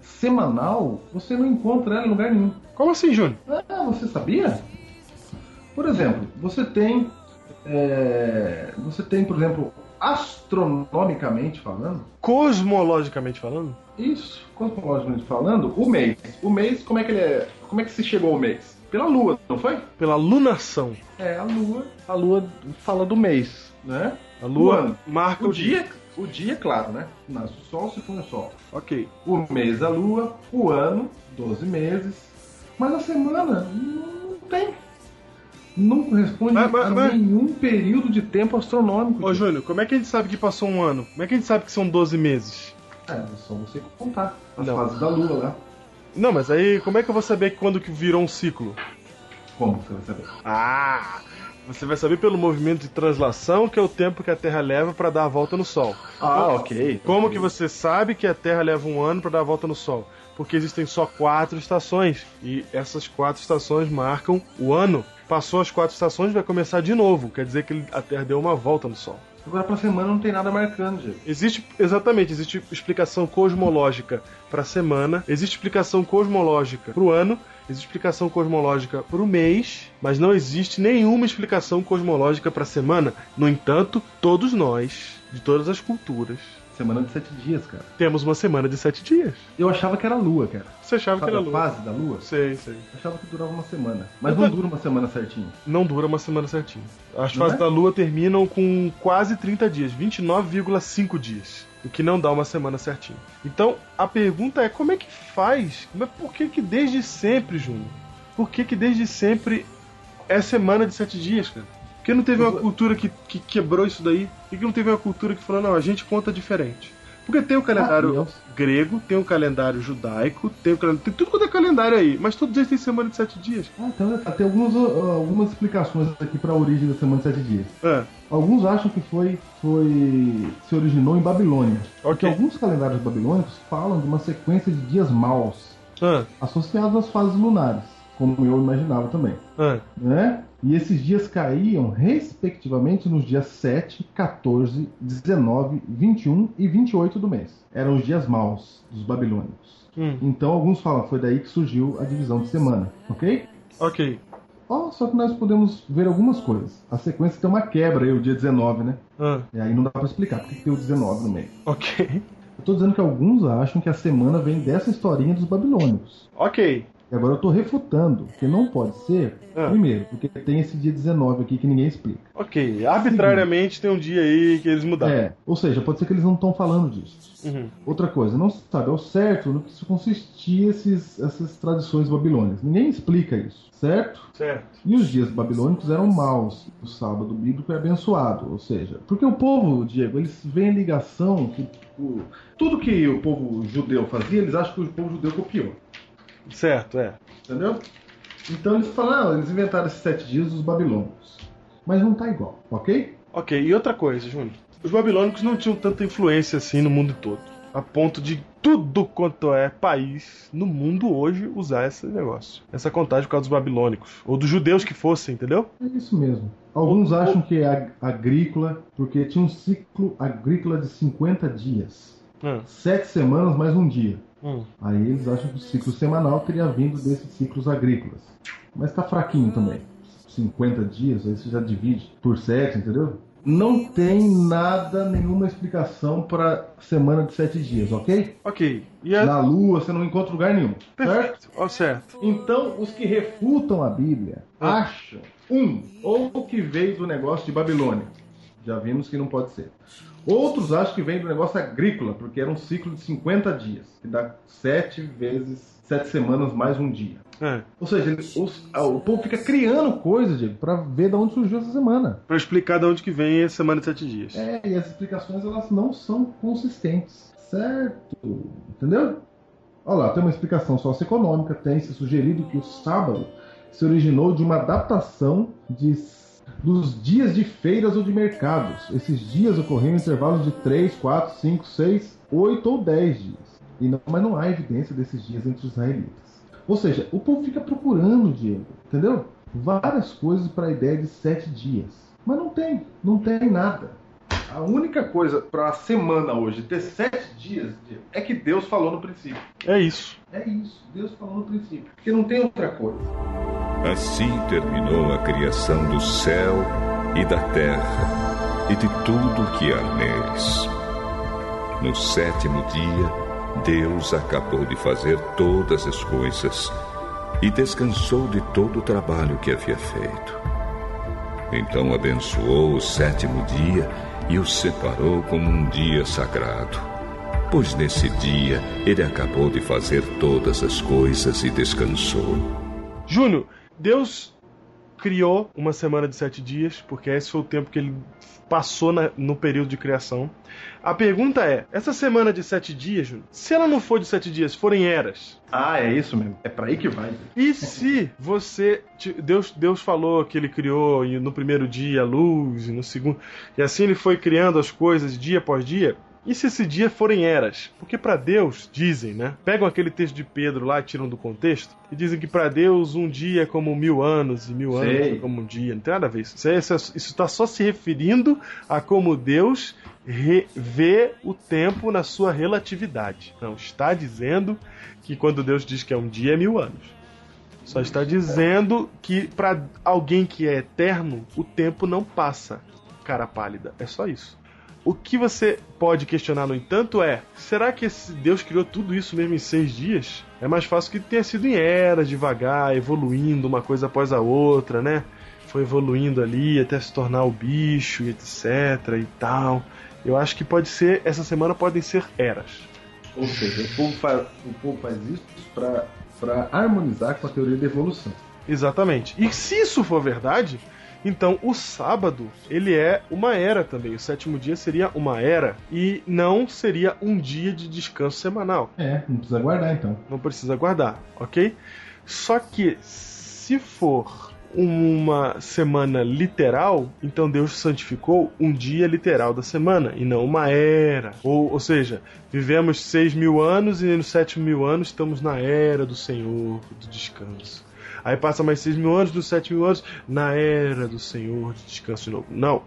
semanal, você não encontra ela em lugar nenhum. Como assim, Júnior? Ah, você sabia? Por exemplo, você tem, é, você tem, por exemplo, astronomicamente falando, Cosmologicamente falando? isso, cosmologicamente falando, o mês. O mês, como é que ele é? Como é que se chegou ao mês? Pela Lua, não foi? Pela lunação. É, a Lua. A Lua fala do mês, né? A lua O ano. marca O dia, o dia, claro, né? Nasce o sol, se põe o sol. Ok. O mês a lua, o ano, 12 meses. Mas a semana não tem. Não corresponde Mas- mas- a mas- nenhum período de tempo astronômico. Ô, Júnior, como é que a gente sabe que passou um ano? Como é que a gente sabe que são 12 meses? É, é só você contar as Não. fases da lua lá. Não, mas aí como é que eu vou saber quando que virou um ciclo? Como você vai saber? Ah! Você vai saber pelo movimento de translação, que é o tempo que a Terra leva para dar a volta no Sol. Ah, ok. Como que você sabe que a Terra leva um ano para dar a volta no Sol? Porque existem só quatro estações e essas quatro estações marcam o ano. Passou as quatro estações, vai começar de novo. Quer dizer que a Terra deu uma volta no Sol. Agora pra semana não tem nada marcando, gente. Existe, exatamente, existe explicação cosmológica para a semana, existe explicação cosmológica para o ano, existe explicação cosmológica para o mês, mas não existe nenhuma explicação cosmológica para a semana. No entanto, todos nós, de todas as culturas, Semana de sete dias, cara. temos uma semana de sete dias. Eu achava que era lua, cara. Você achava Sabe que era a lua? fase da lua? Sei, sei. Eu achava que durava uma semana. Mas não dura uma semana certinho. Não dura uma semana certinho. As Não fases é? da Lua terminam com quase 30 dias, 29,5 dias, o que não dá uma semana certinho. Então, a pergunta é como é que faz? Mas por que que desde sempre, Júnior? Por que que desde sempre é semana de sete dias, cara? Que não teve uma cultura que, que quebrou isso daí? Por que não teve uma cultura que falou, não, a gente conta diferente? Porque tem o calendário Ah, grego, tem o calendário judaico, tem o calendário. Tem tudo quanto é calendário aí, mas todos eles têm semana de sete dias. Ah, então tem algumas, ah, algumas explicações aqui para a origem da semana de sete dias. É. Alguns acham que foi, foi se originou em Babilônia. Porque Ok. alguns calendários babilônicos falam de uma sequência de dias maus Ah, associados às fases lunares, como eu imaginava também, ah. né? E esses dias caíam, respectivamente, nos dias 7, 14, 19, 21 e 28 do mês. Eram os dias maus dos babilônicos. Hum. Então, alguns falam, foi daí que surgiu a divisão de semana, ok? Ok. Ó, só que nós podemos ver algumas coisas. A sequência tem uma quebra aí, o dia 19, né? Ah, E aí não dá pra explicar porque que tem o 19 no meio. ok. Eu tô dizendo que alguns acham que a semana vem dessa historinha dos babilônicos. Ok. E agora eu tô refutando, que não pode ser, Ah. primeiro, porque tem esse dia 19 aqui que ninguém explica. Ok. Arbitrariamente tem um dia aí que eles mudaram. É, ou seja, pode ser que eles não estão falando disso. Uhum. Outra coisa, não se sabe ao certo no que isso consistia esses, essas tradições babilônicas. Ninguém explica isso, certo? Certo. E os dias babilônicos eram maus. O sábado bíblico é abençoado. Ou seja, porque o povo, Diego, eles veem ligação que o- tudo que o povo judeu fazia, eles acham que o povo judeu copiou. Certo, é. Entendeu? Então eles falam, ah, eles inventaram esses sete dias dos babilônicos. Mas não tá igual, ok? Ok, e outra coisa, Júnior. Os babilônicos não tinham tanta influência assim no mundo todo. A ponto de tudo quanto é país no mundo hoje usar esse negócio. Essa contagem por causa dos babilônicos. Ou dos judeus que fossem, entendeu? É isso mesmo. Alguns acham que é ag- agrícola, porque tinha um ciclo agrícola de 50 dias. Hum. Sete semanas mais um dia. Hum. Aí eles acham que o ciclo semanal teria vindo desses ciclos agrícolas. Mas tá fraquinho também. 50 dias, aí você já divide por 7, entendeu? Não tem nada, nenhuma explicação para semana de 7 dias, ok? Ok. E a... Na Lua você não encontra lugar nenhum, certo? Perfeito. Ó, certo. Então, os que refutam a Bíblia Ah. acham, um, ou que veio do negócio de Babilônia. Já vimos que não pode ser. Outros acham que vem do negócio agrícola, porque era um ciclo de 50 dias, que dá 7 vezes 7 semanas mais um dia. É. Ou seja, ele- os- o povo fica criando coisas, Diego, pra ver de onde surgiu essa semana. Pra explicar de onde que vem a semana de sete dias. É, e as explicações elas não são consistentes. Certo? Entendeu? Olha lá, tem uma explicação socioeconômica. Tem-se sugerido que o sábado se originou de uma adaptação de, dos dias de feiras ou de mercados. Esses dias ocorriam em intervalos de 3, 4, 5, 6, 8 ou 10 dias. E não, mas não há evidência desses dias entre os israelitas. Ou seja, o povo fica procurando, Diego, entendeu? Várias coisas para a ideia de sete dias. Mas não tem, não tem nada. A única coisa para a semana hoje ter sete dias Diego, é que Deus falou no princípio. É isso. É isso, Deus falou no princípio. Porque não tem outra coisa. Assim terminou a criação do céu e da terra e de tudo o que há neles. No sétimo dia, Deus acabou de fazer todas as coisas e descansou de todo o trabalho que havia feito. Então abençoou o sétimo dia e o separou como um dia sagrado, pois nesse dia ele acabou de fazer todas as coisas e descansou. Júnior, Deus criou uma semana de sete dias, porque esse foi o tempo que ele passou na- no período de criação. A pergunta é: essa semana de sete dias, se ela não for de sete dias, forem eras, Ah, é isso mesmo. É para aí que vai. e se você. Deus, Deus falou que ele criou e no primeiro dia a luz, e no segundo. E assim ele foi criando as coisas dia após dia. E se esse dia forem eras? Porque para Deus, dizem, né? Pegam aquele texto de Pedro lá, tiram do contexto, e dizem que para Deus um dia é como mil anos, e mil anos Sei. é como um dia. Não tem nada a ver. Isso está só se referindo a como Deus vê o tempo na sua relatividade. Não está dizendo que quando Deus diz que é um dia é mil anos. Só está dizendo que para alguém que é eterno, o tempo não passa, cara pálida. É só isso. O que você pode questionar, no entanto, é: será que esse Deus criou tudo isso mesmo em seis dias? É mais fácil que tenha sido em eras, devagar, evoluindo uma coisa após a outra, né? Foi evoluindo ali até se tornar o bicho e etc e tal. Eu acho que pode ser, essa semana podem ser eras. Ou seja, o povo faz, o povo faz isso para harmonizar com a teoria da evolução. Exatamente. E se isso for verdade, então o sábado ele é uma era também. O sétimo dia seria uma era e não seria um dia de descanso semanal. É, não precisa guardar então. Não precisa guardar, ok? Só que se for uma semana literal, então Deus santificou um dia literal da semana e não uma era. Ou, ou seja, vivemos seis mil anos e nos sete mil anos estamos na era do Senhor, do descanso. Aí passa mais 6 mil anos, dos 7 mil anos, na era do Senhor de descanso de novo. Não.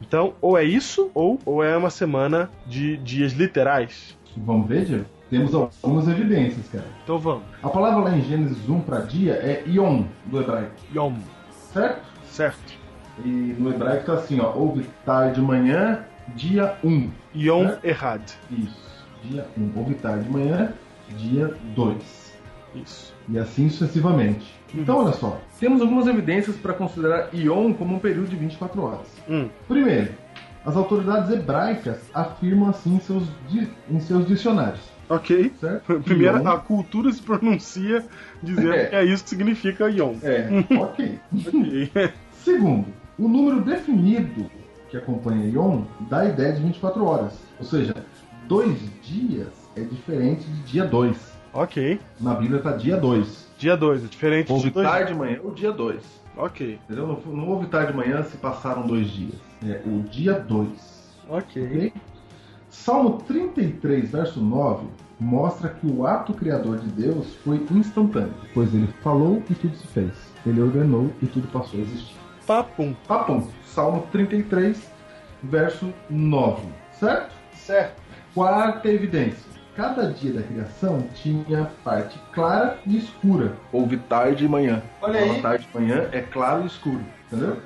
Então, ou é isso, ou, ou é uma semana de dias literais. Vamos ver, Diego? Temos algumas evidências, cara. Então vamos. A palavra lá em Gênesis 1 para dia é Yom, do hebraico. Yom. Certo? Certo. E no hebraico tá assim, ó. Houve tarde de manhã, dia 1. Yom certo? Errad. Isso. Dia 1. Houve tarde de manhã, dia 2. Isso. E assim sucessivamente. Então, olha só. Temos algumas evidências para considerar Yom como um período de 24 horas. Hum. Primeiro, as autoridades hebraicas afirmam assim em seus, em seus dicionários. Ok. Certo? Primeiro, Yom- a cultura se pronuncia dizendo É. que é isso que significa Yom. É, ok. Segundo, o número definido que acompanha Yom dá a ideia de 24 horas. Ou seja, dois dias é diferente de dia 2. Ok. Na Bíblia está dia 2. Dia 2, é diferente Houve de dois. tarde de manhã, o dia 2. Ok. Entendeu? Não, não houve tarde de manhã se passaram dois dias. É o dia 2. Ok. Ok? Salmo 33, verso 9, mostra que o ato criador de Deus foi instantâneo, pois ele falou e tudo se fez. Ele ordenou e tudo passou a existir. Papum. Papum. Salmo 33, verso 9. Certo? Certo. Quarta evidência. Cada dia da criação tinha parte clara e escura. Houve tarde e manhã. Olha Fala aí. tarde e manhã é claro e escuro. Entendeu?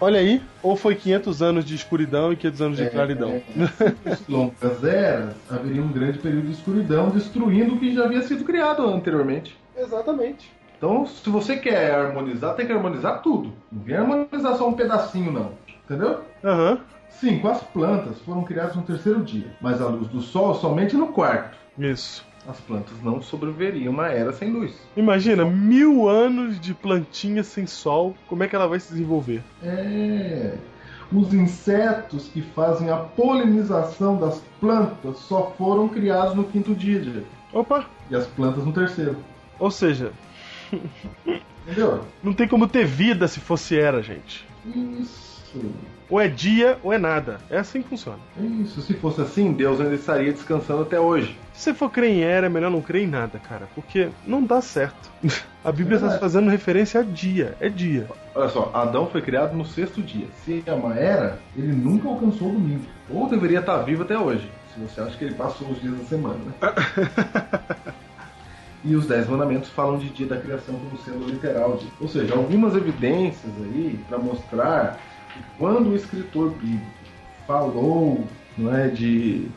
Olha aí, ou foi 500 anos de escuridão e 500 anos de claridão. É, longas eras, haveria um grande período de escuridão, destruindo o que já havia sido criado anteriormente. Exatamente. Então, se você quer harmonizar, tem que harmonizar tudo. Não vem harmonizar só um pedacinho, não. Entendeu? Aham. Cinco, as plantas foram criadas no terceiro dia, mas a luz do sol somente no quarto. Isso. As plantas não sobreviveriam uma era sem luz. Imagina, mil anos de plantinha sem sol, como é que ela vai se desenvolver? É. Os insetos que fazem a polinização das plantas só foram criados no quinto dia. Opa! E as plantas no terceiro. Ou seja, Entendeu? não tem como ter vida se fosse era, gente. Isso. Ou é dia ou é nada. É assim que funciona. Isso. Se fosse assim, Deus ainda estaria descansando até hoje. Se você for crer em era, é melhor não crer em nada, cara. Porque não dá certo. A Bíblia está verdade. fazendo referência a dia. É dia. Olha só, Adão foi criado no sexto dia. Se é uma era, ele nunca alcançou o domingo. Ou deveria estar vivo até hoje. Se você acha que ele passou os dias da semana, né? E os Dez Mandamentos falam de dia da criação como sendo literal. de- Ou seja, algumas evidências aí para mostrar quando o escritor bíblico falou não é, de,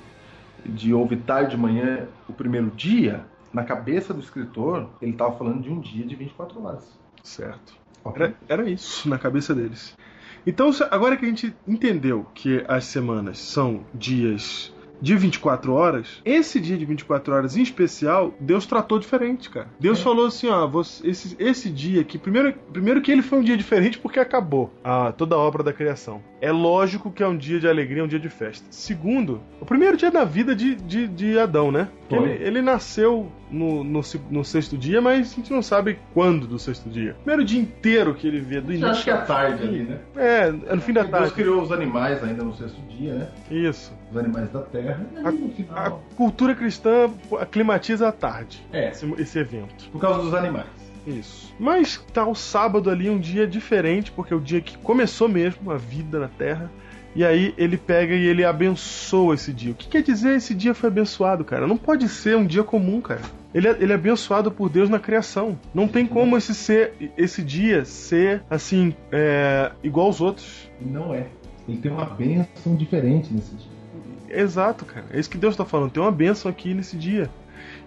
de houve tarde de manhã o primeiro dia, na cabeça do escritor, ele estava falando de um dia de 24 horas. Certo. Era, era isso na cabeça deles. Então, agora que a gente entendeu que as semanas são dias de 24 horas, esse dia de 24 horas em especial, Deus tratou diferente, cara. Deus falou assim, ó, você- esse, esse dia aqui, primeiro, primeiro que ele foi um dia diferente porque acabou a, toda a obra da criação. É lógico que é um dia de alegria, um dia de festa. Segundo, o primeiro dia da vida de, de, de Adão, né? Ele, ele nasceu no, no, no sexto dia, mas a gente não sabe quando do sexto dia. Primeiro dia inteiro que ele vê do Eu início. acho que é tarde ali, né? É, é no fim da Deus tarde. criou os animais ainda no sexto dia, né? Isso. Os animais da terra. Final, A cultura cristã aclimatiza à tarde É, esse, esse evento. por causa dos animais. Isso. Mas tá o sábado ali, um dia diferente, porque é o dia que começou mesmo a vida na Terra. E aí ele pega e ele abençoa esse dia. O que quer dizer esse dia foi abençoado, cara? Não pode ser um dia comum, cara. Ele é, ele é abençoado por Deus na criação. Não tem como esse ser, esse dia ser assim, é, igual aos outros. Não é. Ele tem uma bênção diferente nesse dia. Exato, cara. É isso que Deus está falando. Tem uma bênção aqui nesse dia.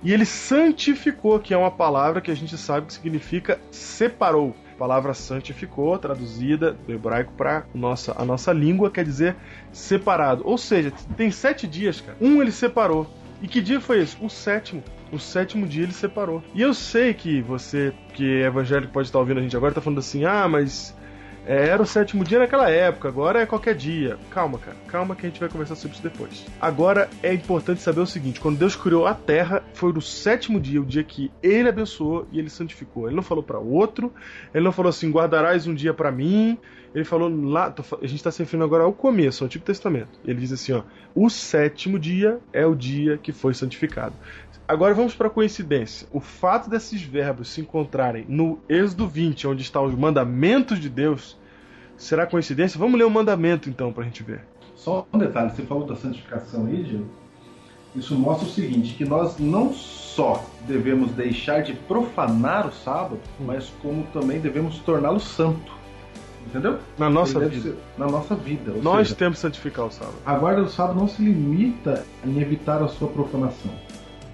E ele santificou, que é uma palavra que a gente sabe que significa separou. A palavra santificou, traduzida do hebraico para nossa, a nossa língua, quer dizer separado. Ou seja, tem sete dias, cara. Um ele separou. E que dia foi esse? O sétimo. O sétimo dia ele separou. E eu sei que você, que é evangélico, pode estar ouvindo a gente agora, tá falando assim: ah, mas é, era o sétimo dia naquela época, agora é qualquer dia. Calma, cara, calma que a gente vai conversar sobre isso depois. Agora é importante saber o seguinte: quando Deus criou a terra, foi no sétimo dia, o dia que ele abençoou e ele santificou. Ele não falou para outro, ele não falou assim: guardarás um dia para mim Ele falou lá, a gente está se referindo agora ao começo, ao Antigo Testamento. Ele diz assim, ó: "O sétimo dia é o dia que foi santificado". Agora vamos para a coincidência. O fato desses verbos se encontrarem no Êxodo 20, onde estão os mandamentos de Deus, será coincidência? Vamos ler o mandamento então pra gente ver. Só um detalhe, você falou da santificação aí, Diego. Isso mostra o seguinte, que nós não só devemos deixar de profanar o sábado, mas como também devemos torná-lo santo. Entendeu? Na nossa Ele vida. ser- na nossa vida. Nós seja, temos que santificar o sábado. A guarda do sábado não se limita em evitar a sua profanação,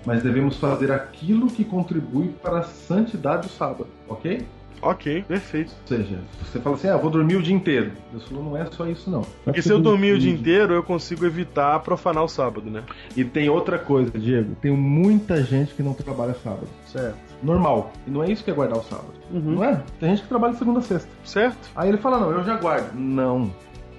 mas devemos fazer aquilo que contribui para a santidade do sábado, ok? Ok, perfeito. Ou seja, você fala assim, ah, vou dormir o dia inteiro. Deus falou, não é só isso não. Porque se eu dormir o dia inteiro, eu consigo evitar profanar o sábado, né? E tem outra coisa, Diego. Tem muita gente que não trabalha sábado. Certo. Normal. E não é isso que é guardar o sábado. Uhum. Não é? Tem gente que trabalha segunda a sexta. Certo? Aí ele fala, não, eu já guardo. Não.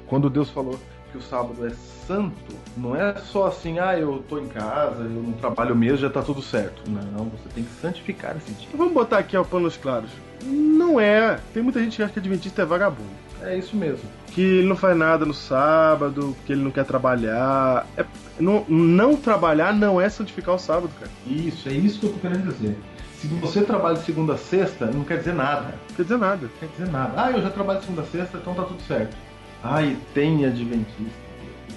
Quando Deus falou que o sábado é santo, não é só assim, ah, eu tô em casa, eu não trabalho mesmo, já tá tudo certo. Não, você tem que santificar esse dia. Então vamos botar aqui ao panos claros. Não é. Tem muita gente que acha que Adventista é vagabundo. É isso mesmo. Que ele não faz nada no sábado, que ele não quer trabalhar. É- não, não trabalhar não é santificar o sábado, cara. Isso, é isso que eu tô querendo dizer. Se você trabalha de segunda a sexta, não quer dizer nada. Não quer dizer nada. Não quer dizer nada. Ah, eu já trabalho de segunda a sexta, então tá tudo certo. E tem adventista.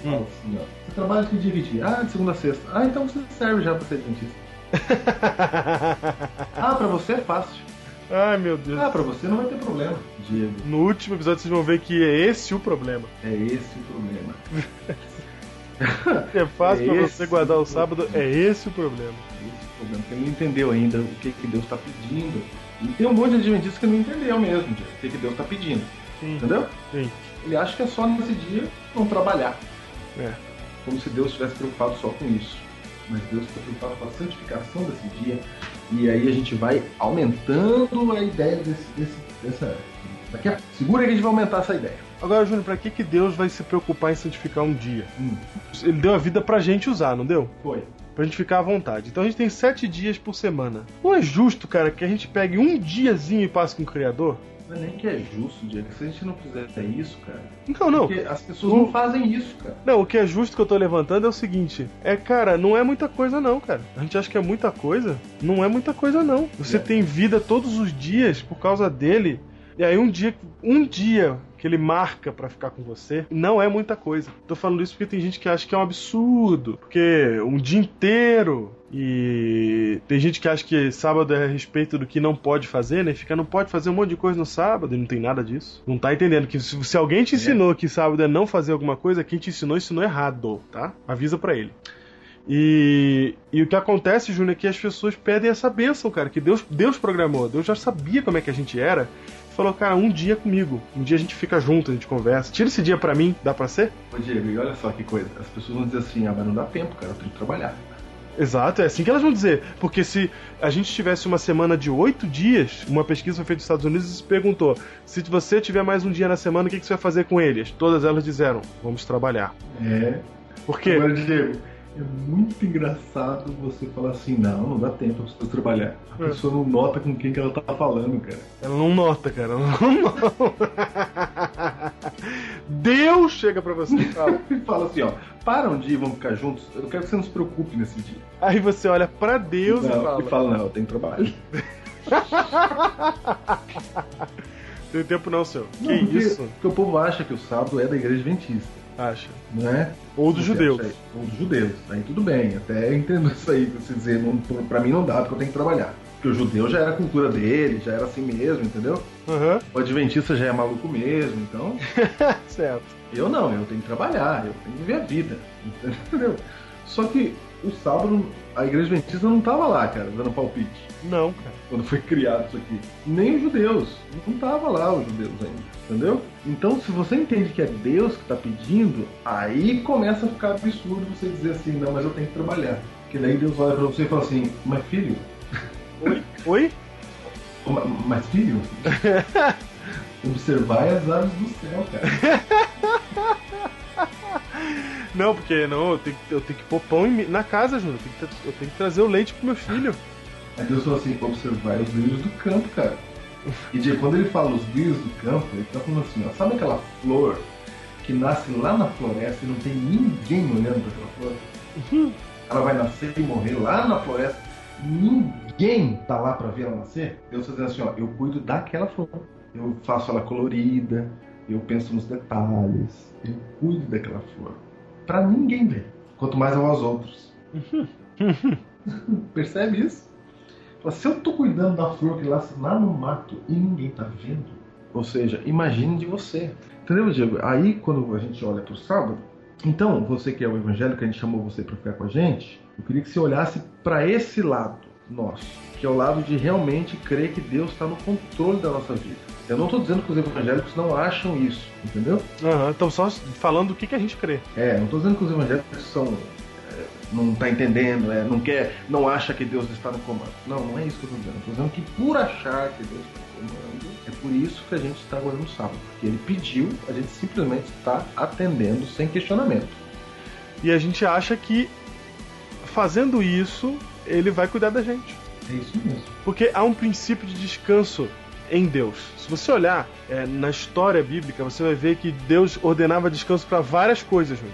fala assim, ó. Você trabalha de que dia que dia? Ah, de segunda a sexta. Ah, então você serve já pra ser adventista. ah, pra você é fácil. Ai, meu Deus. Ah, pra você não vai ter problema, Diego. No último episódio vocês vão ver que é esse o problema. É esse o problema. É fácil É pra você guardar o sábado, é esse o problema. Esse o problema, porque não entendeu ainda o que, que Deus tá pedindo. E tem um monte de adventistas que não entendeu mesmo, Diego, o que, que Deus tá pedindo. Sim. Entendeu? Sim. Ele acha que é só nesse dia não trabalhar. É. Como se Deus estivesse preocupado só com isso. Mas Deus está preocupado com a santificação desse dia. E aí a gente vai aumentando a ideia desse, desse, dessa. Daqui a... Segura aí que a gente vai aumentar essa ideia. Agora, Júnior, pra que, que Deus vai se preocupar em santificar um dia? Hum. Ele deu a vida pra gente usar, não deu? Foi. Pra gente ficar à vontade. Então a gente tem sete dias por semana. Não é justo, cara, que a gente pegue um diazinho e passe com o Criador? Não é nem que é justo, Diego. Se a gente não fizer isso, cara. Não, não. Porque as pessoas O- não fazem isso, cara. Não, o que é justo que eu tô levantando é o seguinte: é, cara, não é muita coisa, não, cara. A gente acha que é muita coisa. Não é muita coisa, não. Você É. tem vida todos os dias por causa dele. E aí um dia, um dia que ele marca pra ficar com você, não é muita coisa. Tô falando isso porque tem gente que acha que é um absurdo. Porque um dia inteiro. E tem gente que acha que sábado é a respeito do que não pode fazer, né? Fica, não pode fazer um monte de coisa no sábado e não tem nada disso. Não tá entendendo que se, se alguém te ensinou que sábado é não fazer alguma coisa, quem te ensinou ensinou errado, tá? Avisa pra ele. E, e o que acontece, Júnior, é que as pessoas pedem essa bênção, cara, que Deus, Deus programou. Deus já sabia como é que a gente era. Falou, cara, um dia comigo. Um dia a gente fica junto, a gente conversa. Tira esse dia pra mim, dá pra ser? Ô, Diego, e olha só que coisa. As pessoas vão dizer assim: ah, mas não dá tempo, cara. Eu tenho que trabalhar. Exato, é assim que elas vão dizer. Porque se a gente tivesse uma semana de oito dias, uma pesquisa foi feita nos Estados Unidos e se perguntou: se você tiver mais um dia na semana, o que você vai fazer com eles? Todas elas disseram: vamos trabalhar. É. Por quê? Agora, Diego, é muito engraçado você falar assim, não, não dá tempo, eu preciso trabalhar. A É. pessoa não nota com quem que ela tá falando, cara. Ela não nota, cara. Ela não nota. Deus chega pra você e fala. E fala assim, ó, para um dia e vamos ficar juntos, eu quero que você não se preocupe nesse dia. Aí você olha pra Deus não, e fala. e fala, não, eu tenho trabalho. Tem tempo não, senhor. Não, que porque, isso? Porque o povo acha que o sábado é da igreja adventista, Acha. não é? Ou dos judeus. acha- Ou dos judeus. Aí tudo bem, até entendo isso aí, você dizer, não, pra mim não dá, porque eu tenho que trabalhar. Porque o judeu já era a cultura dele, já era assim mesmo, entendeu? Aham. O adventista já é maluco mesmo, então certo. eu não, eu tenho que trabalhar, eu tenho que viver a vida, entendeu? Só que o sábado, a igreja adventista não tava lá, cara, dando palpite, Não, cara. quando foi criado isso aqui. Nem os judeus, não tava lá os judeus ainda, entendeu? Então, se você entende que é Deus que tá pedindo, aí começa a ficar absurdo você dizer assim, não, mas eu tenho que trabalhar. Porque daí Deus olha pra você e fala assim, mas filho, Oi? Oi? ma- mas filho, observai as aves do céu, cara. Não, porque não, eu tenho, que- eu tenho que pôr pão em na casa, Júnior. Eu tenho, que tra- eu tenho que trazer o leite pro meu filho. Aí Deus falou assim, observai os lírios do campo, cara. E Diego, quando ele fala os lírios do campo, ele tá falando assim, ó, sabe aquela flor que nasce lá na floresta e não tem ninguém olhando para aquela flor? Uhum. Ela vai nascer e morrer lá na floresta, ninguém tá lá para ver ela nascer? Deus dizendo assim, ó, eu cuido daquela flor. Eu faço ela colorida, eu penso nos detalhes, eu cuido daquela flor. Para ninguém ver, quanto mais aos outros. Percebe isso? Se eu tô cuidando da flor que nasce lá no mato e ninguém tá vendo, ou seja, imagine de você. Entendeu, Diego? Aí quando a gente olha pro sábado, então você que é o evangélico, a gente chamou você para ficar com a gente, eu queria que você olhasse para esse lado nosso, que é o lado de realmente crer que Deus está no controle da nossa vida. Eu não estou dizendo que os evangélicos não acham isso, entendeu? Aham, então só falando do que, que a gente crê. É, não estou dizendo que os evangélicos são é, não está entendendo, é, não quer, não acha que Deus está no comando. Não, não é isso que eu estou dizendo. Estou dizendo que por achar que Deus está no comando, é por isso que a gente está agora no sábado. Porque ele pediu, a gente simplesmente está atendendo sem questionamento. E a gente acha que fazendo isso, ele vai cuidar da gente. É isso mesmo. Porque há um princípio de descanso em Deus. Se você olhar é, na história bíblica, você vai ver que Deus ordenava descanso para várias coisas. Meu.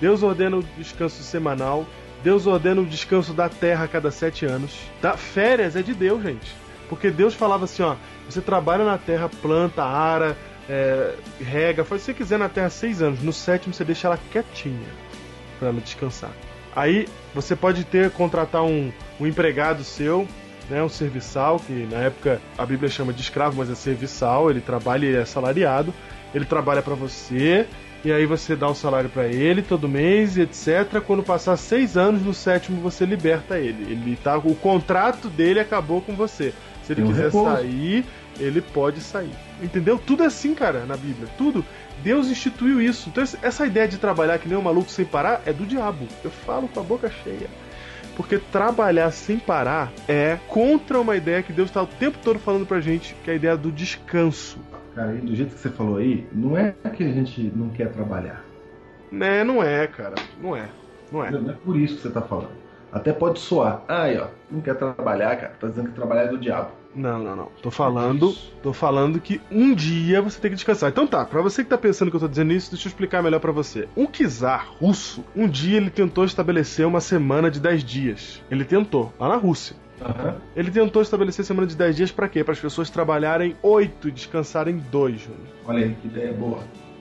Deus ordena o descanso semanal, Deus ordena o descanso da terra a cada sete anos. Tá? Férias é de Deus, gente. Porque Deus falava assim: ó, você trabalha na terra, planta, ara, é, rega, faz o que você quiser na terra seis anos. No sétimo você deixa ela quietinha para ela descansar. Aí você pode ter contratar um, um empregado seu, né, um serviçal, que na época a Bíblia chama de escravo, mas é serviçal, ele trabalha e é assalariado, ele trabalha para você, e aí você dá o salário para ele todo mês, etc. Quando passar seis anos, no sétimo você liberta ele. Ele tá, o contrato dele acabou com você. Se ele um quiser repouso. sair, ele pode sair. Entendeu? Tudo é assim, cara, na Bíblia. Tudo. Deus instituiu isso. Então essa ideia de trabalhar que nem um maluco sem parar é do diabo. Eu falo com a boca cheia. Porque trabalhar sem parar é contra uma ideia que Deus está o tempo todo falando pra gente, que é a ideia do descanso. Cara, e do jeito que você falou aí, não é que a gente não quer trabalhar. Né, não é, cara. Não é. Não é. Não é por isso que você tá falando. Até pode soar. Aí, ó, não quer trabalhar, cara. Tá dizendo que trabalhar é do diabo. Não, não, não. Tô falando, tô falando que um dia você tem que descansar. Então tá, pra você que tá pensando que eu tô dizendo isso, deixa eu explicar melhor pra você. Um czar russo, um dia ele tentou estabelecer uma semana de 10 dias. Ele tentou, lá na Rússia. Aham. Ele tentou estabelecer semana de 10 dias pra quê? Para as pessoas trabalharem 8 e descansarem 2, Júnior. Olha aí, que ideia boa.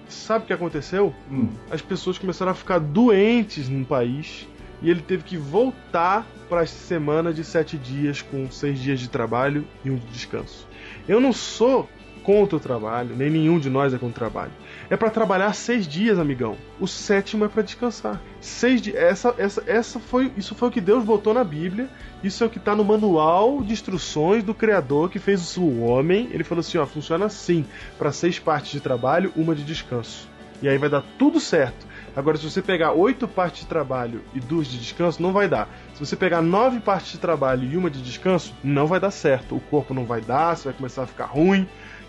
Sabe o que aconteceu? Hum. As pessoas começaram a ficar doentes no país e ele teve que voltar para as semanas de 7 dias com 6 dias de trabalho e um de descanso. Eu não sou contra o trabalho, nem nenhum de nós é contra o trabalho. É para trabalhar seis dias, amigão. O sétimo é para descansar. Seis dias. Essa, essa, essa foi, isso foi o que Deus botou na Bíblia. Isso é o que está no manual de instruções do Criador que fez o homem. Ele falou assim: ó, funciona assim: para seis partes de trabalho, uma de descanso. E aí vai dar tudo certo. Agora, se você pegar oito partes de trabalho e duas de descanso, não vai dar. Se você pegar nove partes de trabalho e uma de descanso, não vai dar certo. O corpo não vai dar, você vai começar a ficar ruim.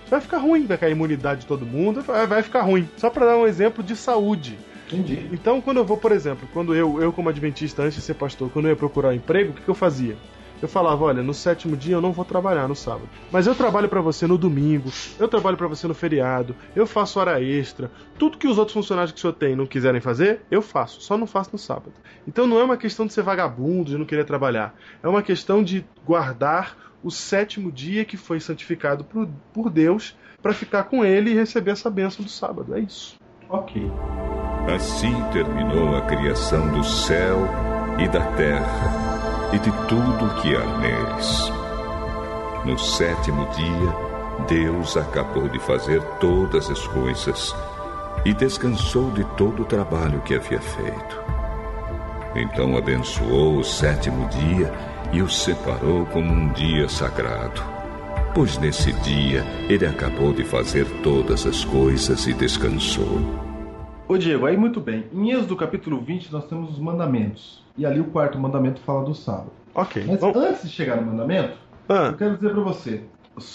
Vai ficar ruim, vai cair a imunidade de todo mundo, vai, ficar ruim. Só para dar um exemplo de saúde. Entendi. Então, quando eu vou, por exemplo, quando eu, eu como adventista, antes de ser pastor, quando eu ia procurar um emprego, o que, que eu fazia? Eu falava, olha, no sétimo dia eu não vou trabalhar no sábado. Mas eu trabalho para você no domingo, eu trabalho para você no feriado, eu faço hora extra. Tudo que os outros funcionários que o senhor tem não quiserem fazer, eu faço, só não faço no sábado. Então não é uma questão de ser vagabundo, de não querer trabalhar. É uma questão de guardar o sétimo dia que foi santificado por, por Deus para ficar com ele e receber essa bênção do sábado. É isso. Ok. Assim terminou a criação do céu e da terra e de tudo o que há neles. No sétimo dia, Deus acabou de fazer todas as coisas e descansou de todo o trabalho que havia feito. Então abençoou o sétimo dia e o separou como um dia sagrado, pois nesse dia ele acabou de fazer todas as coisas e descansou. Ô Diego, aí muito bem. Em Êxodo capítulo 20 nós temos os mandamentos. E ali o quarto mandamento fala do sábado. Ok. Mas Vamos- antes de chegar no mandamento, Ah. eu quero dizer pra você.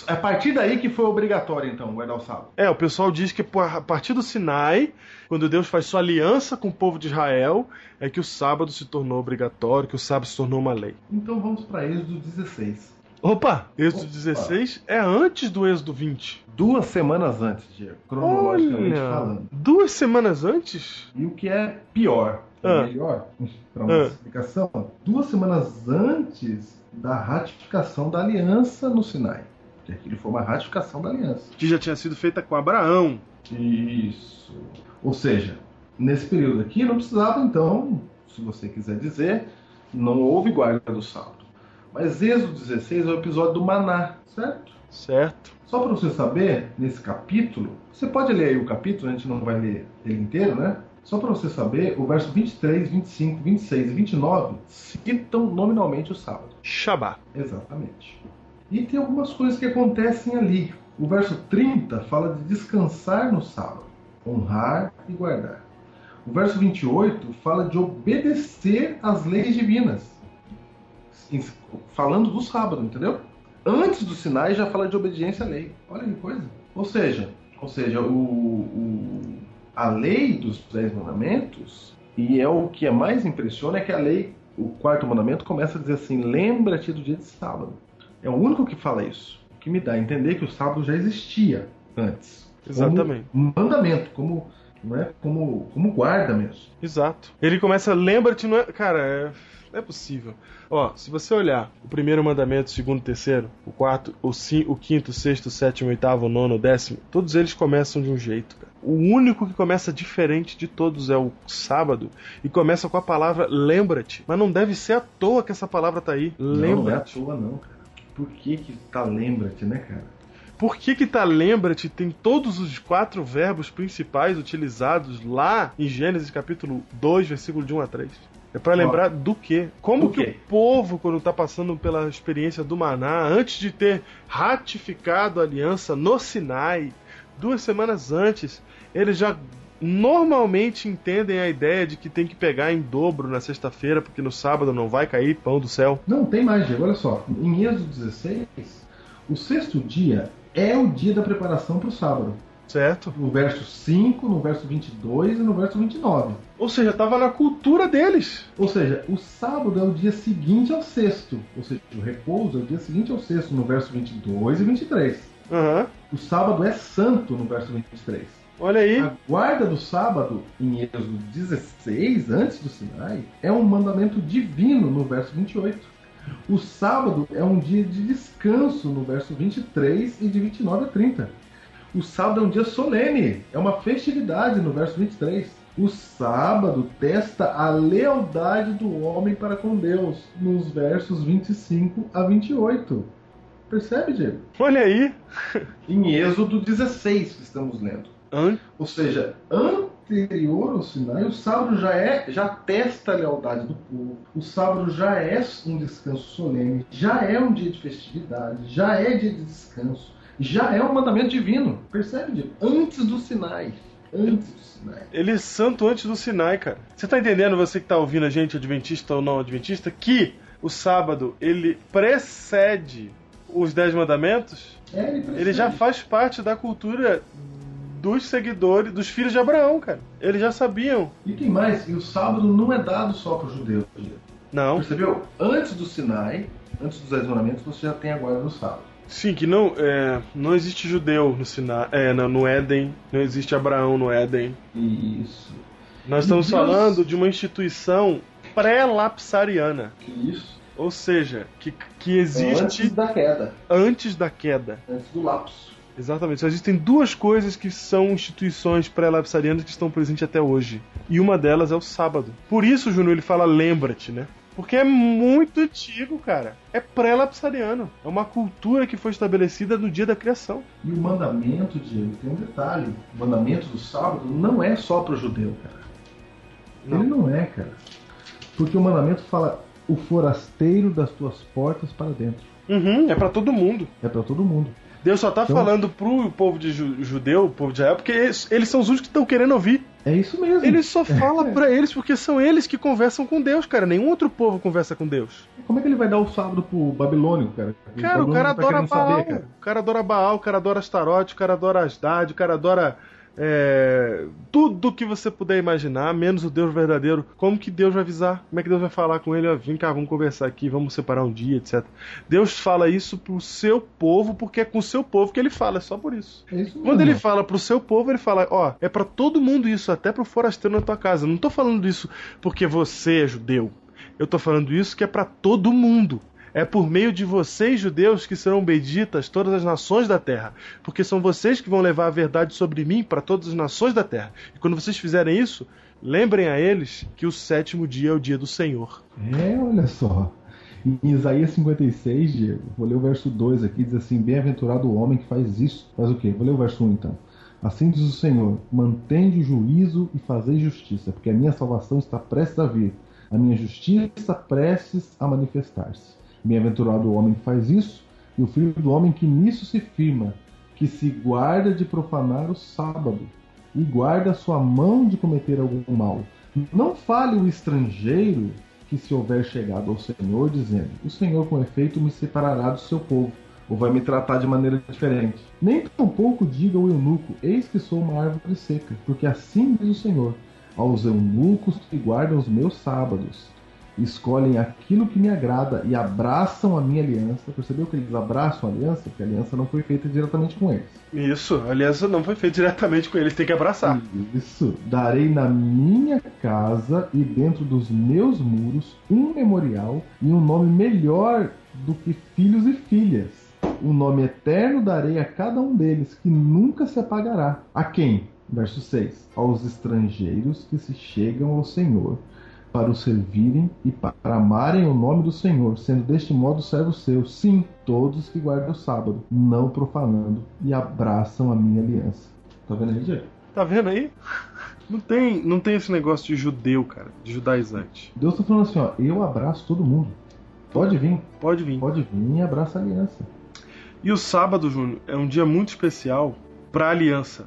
É a partir daí que foi obrigatório, então, guardar o sábado. É, o pessoal diz que a partir do Sinai, quando Deus faz sua aliança com o povo de Israel, é que o sábado se tornou obrigatório, que o sábado se tornou uma lei. Então vamos pra Êxodo 16. Opa, Êxodo 16 é antes do Êxodo 20. Duas semanas antes, Diego, cronologicamente Olha, falando. duas semanas antes? E o que é pior, Ah. melhor, para uma Ah. explicação, duas semanas antes da ratificação da aliança no Sinai. Porque aquilo foi uma ratificação da aliança. Que já tinha sido feita com Abraão. Isso. Ou seja, nesse período aqui não precisava, então, se você quiser dizer, não houve guarda do sábado. Mas Êxodo 16 é o episódio do maná, certo? Certo. Só para você saber, nesse capítulo, você pode ler aí o capítulo, a gente não vai ler ele inteiro, né? Só para você saber, o verso 23, 25, 26 e 29 citam nominalmente o sábado. Shabá. Exatamente. E tem algumas coisas que acontecem ali. O verso 30 fala de descansar no sábado, honrar e guardar. O verso 28 fala de obedecer às leis divinas, falando do sábado, entendeu? Antes do Sinai já fala de obediência à lei. Olha que coisa. Ou seja, ou seja, o, o- a lei dos dez mandamentos, e é o que é mais impressiona, é que a lei, o quarto mandamento, começa a dizer assim: lembra-te do dia de sábado. É o único que fala isso. O que me dá a entender que o sábado já existia antes. Exatamente. Como mandamento, como, não é? como, como guarda mesmo. Exato. Ele começa, lembra-te, não é. Cara, é. Não é possível. Ó, se você olhar o primeiro mandamento, o segundo, o terceiro, o quarto, o, cin- o quinto, o sexto, o sétimo, o oitavo, o nono, o décimo, todos eles começam de um jeito, cara. O único que começa diferente de todos é o sábado e começa com a palavra lembra-te. Mas não deve ser à toa que essa palavra tá aí. Não, não é à Lembra-te. toa, não, cara. Por que que tá lembra-te, né, cara? Por que que tá lembra-te tem todos os quatro verbos principais utilizados lá em Gênesis capítulo 2, versículo de 1 a 3? É pra lembrar do quê? Como Do que quê? o povo, quando tá passando pela experiência do maná, antes de ter ratificado a aliança no Sinai, duas semanas antes, eles já normalmente entendem a ideia de que tem que pegar em dobro na sexta-feira, porque no sábado não vai cair pão do céu. Não, tem mais, Diego. Olha só. Em Êxodo 16, o sexto dia é o dia da preparação para o sábado. Certo? No verso 5, no verso 22 e no verso 29. Ou seja, tava na cultura deles. Ou seja, o sábado é o dia seguinte ao sexto. Ou seja, o repouso é o dia seguinte ao sexto, no verso 22 e 23. Aham. O sábado é santo, no verso 23. Olha aí. A guarda do sábado, em Êxodo 16, antes do Sinai, é um mandamento divino, no verso 28. O sábado é um dia de descanso, no verso 23 e de 29 a 30. O sábado é um dia solene, é uma festividade, no verso 23. O sábado testa a lealdade do homem para com Deus, nos versos 25 a 28. Percebe, Diego? Olha aí. Em Êxodo 16 que estamos lendo. Ou seja, anterior ao Sinai, o sábado já é já testa a lealdade do povo. O sábado já é um descanso solene, já é um dia de festividade, já é dia de descanso, já é um mandamento divino. Percebe, Diego? Antes do Sinai. Antes do Sinai. Ele é santo antes do Sinai, cara. Você tá entendendo, você que tá ouvindo a gente, adventista ou não adventista, que o sábado ele precede os Dez Mandamentos? É, ele, precede. Ele já faz parte da cultura dos seguidores, dos filhos de Abraão, cara. Eles já sabiam. E tem mais, e o sábado não é dado só para os judeus. Não. Percebeu? Antes do Sinai, antes dos Dez Mandamentos, você já tem a guarda do sábado. Sim, que não, é, não existe judeu no Sinai, é, no, no Éden, não existe Abraão no Éden. Isso. Nós estamos Deus- falando de uma instituição pré-lapsariana. Que isso? Ou seja, que, que existe Antes da queda. antes da queda. Antes do lapso. Exatamente. Só existem duas coisas que são instituições pré-lapsarianas que estão presentes até hoje. E uma delas é o sábado. Por isso, Júnior, ele fala lembra-te, né? Porque é muito antigo, cara. É pré-lapsariano. É uma cultura que foi estabelecida no dia da criação. E o mandamento, Diego, tem um detalhe. O mandamento do sábado não é só para o judeu, cara. Ele não é, cara. Porque o mandamento fala o forasteiro das tuas portas para dentro. Uhum, é pra todo mundo. É para todo mundo. Deus só tá Então- falando pro povo de ju- judeu, o povo de Israel, porque eles, eles são os únicos que estão querendo ouvir. É isso mesmo. Ele só fala pra eles porque são eles que conversam com Deus, cara. Nenhum outro povo conversa com Deus. Como é que ele vai dar o sábado pro babilônico, cara? Cara, o cara tá adora Baal. saber, cara. O cara adora Baal, o cara adora Astarote, o cara adora Asdad, o cara adora é, tudo que você puder imaginar, menos o Deus verdadeiro. Como que Deus vai avisar? Como é que Deus vai falar com ele? Ó, Vem cá, vamos conversar aqui, vamos separar um dia, etc. Deus fala isso pro seu povo, porque é com o seu povo que ele fala, é só por isso. É isso Quando ele fala pro seu povo, ele fala, ó, é pra todo mundo isso, até pro forasteiro na tua casa. Não tô falando isso porque você é judeu. Eu tô falando isso que é pra todo mundo. É por meio de vocês, judeus, que serão benditas todas as nações da terra, porque são vocês que vão levar a verdade sobre mim para todas as nações da terra. E quando vocês fizerem isso, lembrem a eles que o sétimo dia é o dia do Senhor. É, olha só. Em Isaías 56, Diego, vou ler o verso 2 aqui, diz assim: Bem-aventurado o homem que faz isso. Faz o quê? Vou ler o verso 1 então. Assim diz o Senhor: Mantende o juízo e fazei justiça, porque a minha salvação está prestes a vir, a minha justiça prestes a manifestar-se. Bem-aventurado o homem que faz isso, e o filho do homem que nisso se firma, que se guarda de profanar o sábado, e guarda a sua mão de cometer algum mal. Não fale o estrangeiro que se houver chegado ao Senhor, dizendo: O Senhor, com efeito, me separará do seu povo, ou vai me tratar de maneira diferente. Nem tampouco diga o eunuco: Eis que sou uma árvore seca, porque assim diz o Senhor: Aos eunucos que guardam os meus sábados, escolhem aquilo que me agrada e abraçam a minha aliança. Percebeu que eles abraçam a aliança? Porque a aliança não foi feita diretamente com eles. Isso, a aliança não foi feita diretamente com eles, tem que abraçar. Isso. Darei na minha casa e dentro dos meus muros um memorial e um nome melhor do que filhos e filhas. Um nome eterno darei a cada um deles, que nunca se apagará. A quem? Verso 6. Aos estrangeiros que se chegam ao Senhor para o servirem e para amarem o nome do Senhor, sendo deste modo servos seus. Sim, todos que guardam o sábado, não profanando e abraçam a minha aliança. Tá vendo aí, Diego? Tá vendo aí? Não tem, não tem esse negócio de judeu, cara, de judaizante. Deus tá falando assim, ó, eu abraço todo mundo. Pode vir. Pode vir. Pode vir e abraça a aliança. E o sábado, Júnior, é um dia muito especial pra aliança.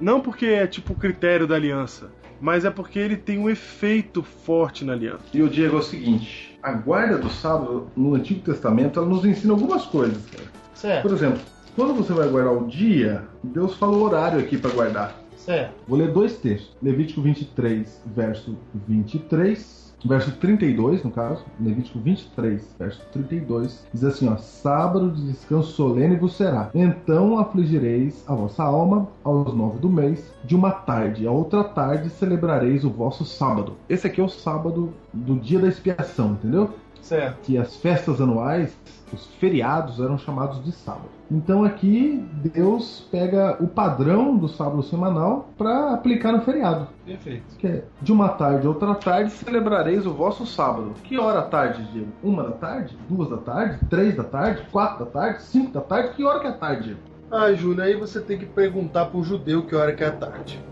Não porque é tipo o critério da aliança, mas é porque ele tem um efeito forte na aliança. E o Diego é o seguinte: a guarda do sábado no Antigo Testamento ela nos ensina algumas coisas, cara. Certo. Por exemplo, quando você vai guardar o dia, Deus fala o horário aqui para guardar. Certo. Vou ler dois textos. Levítico 23, verso 23. Verso 32, no caso, Levítico 23, verso 32, diz assim: ó, Sábado de descanso solene vos será. Então afligireis a vossa alma aos nove do mês, de uma tarde a outra tarde celebrareis o vosso sábado. Esse aqui é o sábado do dia da expiação, entendeu? Certo. Que as festas anuais, os feriados eram chamados de sábado. Então aqui Deus pega o padrão do sábado semanal para aplicar no feriado. Perfeito. Que é de uma tarde a outra tarde celebrareis o vosso sábado. Que hora à tarde, Diego? Uma da tarde? Duas da tarde? Três da tarde? Quatro da tarde? Cinco da tarde? Que hora que é a tarde, Diego? Ah, Júnior, aí você tem que perguntar pro judeu que hora que é a tarde.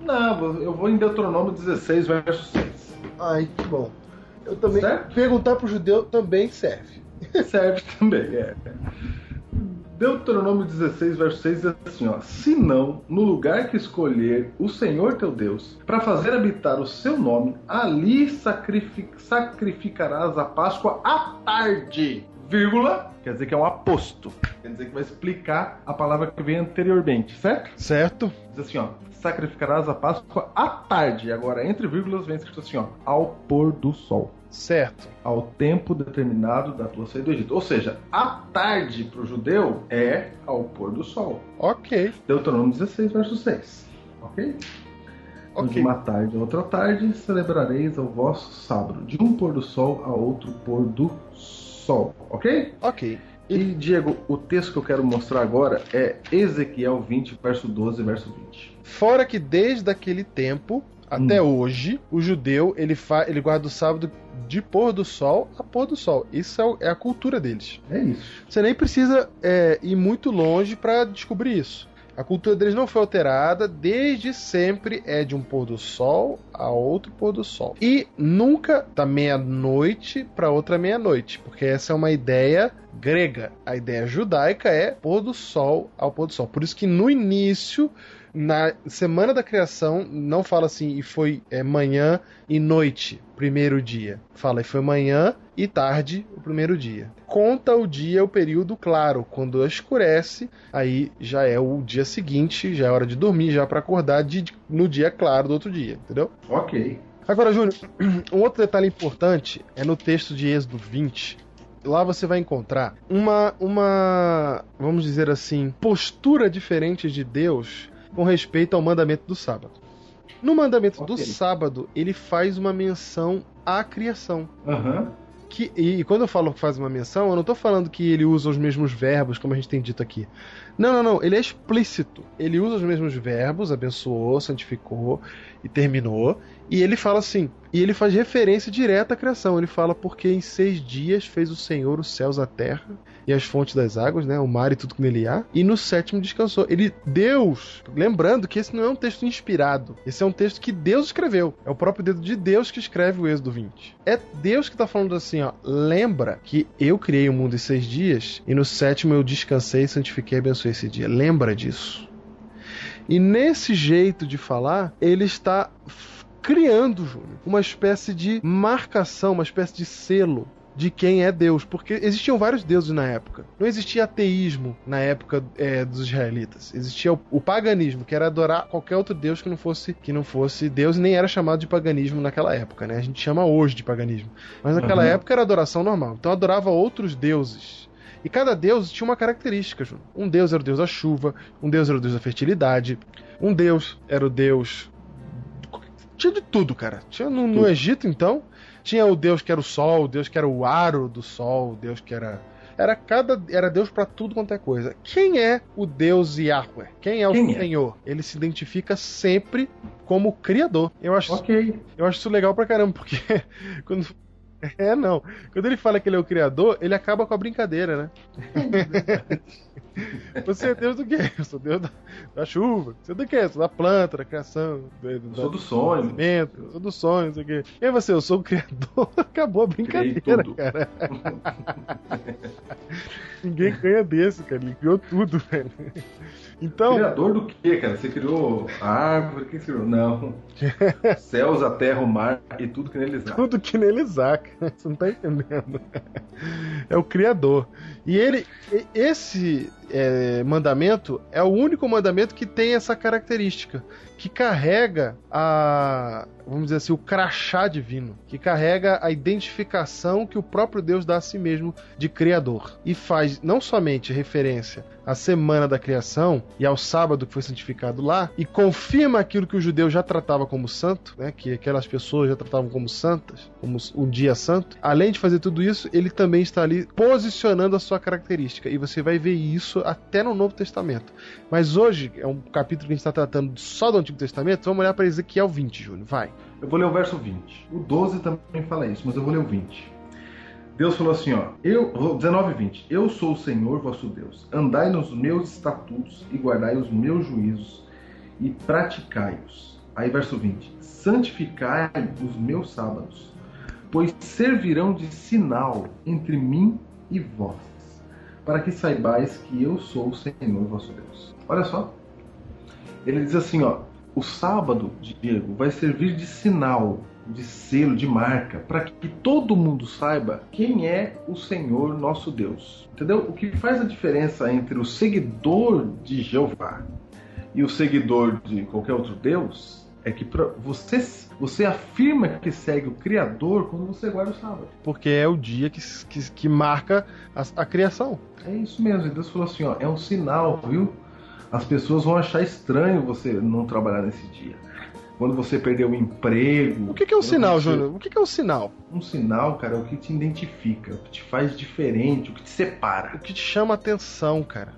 Não, eu vou em Deuteronômio 16, verso 6. Ai, que bom. Eu também. Certo? Perguntar pro judeu também serve. Serve também, é. Deuteronômio 16, verso 6 diz assim, ó: Se não, no lugar que escolher o Senhor teu Deus, para fazer habitar o seu nome, ali sacrifi- sacrificarás a Páscoa à tarde, vírgula, quer dizer que é um aposto. Quer dizer que vai explicar a palavra que vem anteriormente, certo? Certo. Diz assim, ó: Sacrificarás a Páscoa à tarde. Agora, entre vírgulas, vem escrito assim, ó: Ao pôr do sol Certo. ao tempo determinado da tua saída do Egito. Ou seja, a tarde para o judeu é ao pôr do sol. Ok. Deuteronômio 16, verso 6. Ok? Ok. De uma tarde a outra tarde celebrareis o vosso sábado, de um pôr do sol a outro pôr do sol. Ok? Ok. E, Diego, o texto que eu quero mostrar agora é Ezequiel 20, verso 12 e verso 20. Fora que desde aquele tempo até hoje, o judeu ele, fa ele guarda o sábado de pôr do sol a pôr do sol. Isso é, o- é a cultura deles. É isso. Você nem precisa é, ir muito longe para descobrir isso. A cultura deles não foi alterada, desde sempre é de um pôr do sol a outro pôr do sol. E nunca da meia-noite para outra meia-noite, porque essa é uma ideia grega. A ideia judaica é pôr do sol ao pôr do sol. Por isso que no início, na semana da criação, não fala assim, e foi é, manhã e noite, primeiro dia. Fala, e foi manhã e tarde, o primeiro dia. Conta o dia, o período claro. Quando escurece, aí já é o dia seguinte, já é hora de dormir, já para acordar de, no dia claro do outro dia, entendeu? Ok. Agora, Júnior, um outro detalhe importante é no texto de Êxodo 20. Lá você vai encontrar uma, uma, vamos dizer assim, postura diferente de Deus com respeito ao mandamento do sábado. No mandamento do Ok. sábado, ele faz uma menção à criação. Aham. Que, e, e quando eu falo que faz uma menção, eu não tô falando que ele usa os mesmos verbos, como a gente tem dito aqui. Não, não, não. Ele é explícito. Ele usa os mesmos verbos, abençoou, santificou e terminou. E ele fala assim. E ele faz referência direta à criação. Ele fala, porque em seis dias fez o Senhor os céus, a terra e as fontes das águas, né? O mar e tudo que nele há. E no sétimo descansou. Ele, Deus, lembrando que esse não é um texto inspirado. Esse é um texto que Deus escreveu. É o próprio dedo de Deus que escreve o Êxodo 20. É Deus que tá falando assim, ó. Lembra que eu criei o mundo em seis dias e no sétimo eu descansei, santifiquei e abençoei esse dia. Lembra disso. E nesse jeito de falar, ele está criando, Júnior, uma espécie de marcação, uma espécie de selo de quem é Deus, porque existiam vários deuses na época. Não existia ateísmo na época é, dos israelitas. Existia o, o paganismo, que era adorar qualquer outro deus que não fosse que não fosse Deus, e nem era chamado de paganismo naquela época, né? A gente chama hoje de paganismo, mas naquela Uhum. época era adoração normal. Então adorava outros deuses. E cada deus tinha uma característica. Um deus era o deus da chuva, um deus era o deus da fertilidade, um deus era o deus. Tinha de tudo, cara. Tinha no, no. Egito, então, tinha o deus que era o sol, o deus que era o aro do sol, o deus que era. Era cada. Era Deus pra tudo quanto é coisa. Quem é o Deus Yahweh? Quem é o Quem é? Senhor? Ele se identifica sempre como Criador. Eu acho, Ok. eu acho isso legal pra caramba, porque quando. É, não. Quando ele fala que ele é o Criador, ele acaba com a brincadeira, né? Você é Deus do quê? Eu sou Deus da, da chuva. Você é do quê? Eu sou da planta, da criação. Da, sou do sonho. eu sou do sonho, não sei o quê. E você, eu sou o Criador. Acabou a brincadeira, cara. Ninguém ganha desse, cara. Ele criou tudo, velho. Então, Criador do quê, cara? Você criou a árvore? O que você criou? Não. Céus, a terra, o mar e tudo que neles há. tudo que neles há, cara. Você não tá entendendo. É o Criador. E ele, esse é, mandamento é o único mandamento que tem essa característica, que carrega a, vamos dizer assim, o crachá divino, que carrega a identificação que o próprio Deus dá a si mesmo de Criador. E faz não somente referência à semana da criação e ao sábado que foi santificado lá, e confirma aquilo que o judeu já tratava como santo, né, que aquelas pessoas já tratavam como santas, como um dia santo. Além de fazer tudo isso, ele também está ali posicionando a sua característica. E você vai ver isso até no Novo Testamento. Mas hoje é um capítulo que a gente está tratando só do Antigo Testamento. Vamos olhar para Ezequiel 20, Júnior. Vai. Eu vou ler o verso 20. O 12 também fala isso, mas eu vou ler o 20. Deus falou assim, ó, eu, 19 e 20. Eu sou o Senhor vosso Deus. Andai nos meus estatutos e guardai os meus juízos e praticai-os. Aí verso 20. Santificai os meus sábados, pois servirão de sinal entre mim e vós, para que saibais que eu sou o Senhor vosso Deus. Olha só. Ele diz assim, ó, o sábado, Diego, vai servir de sinal, de selo, de marca, para que todo mundo saiba quem é o Senhor nosso Deus. Entendeu? O que faz a diferença entre o seguidor de Jeová e o seguidor de qualquer outro Deus é que você, você afirma que segue o Criador quando você guarda o sábado. Porque é o dia que, que, que marca a, a criação. É isso mesmo. E Deus falou assim, ó, é um sinal, viu? As pessoas vão achar estranho você não trabalhar nesse dia. Quando você perder o emprego. O que, que é um sinal, você- Júnior? O que, que é um sinal? Um sinal, cara, é o que te identifica, o que te faz diferente, o que te separa. O que te chama atenção, cara.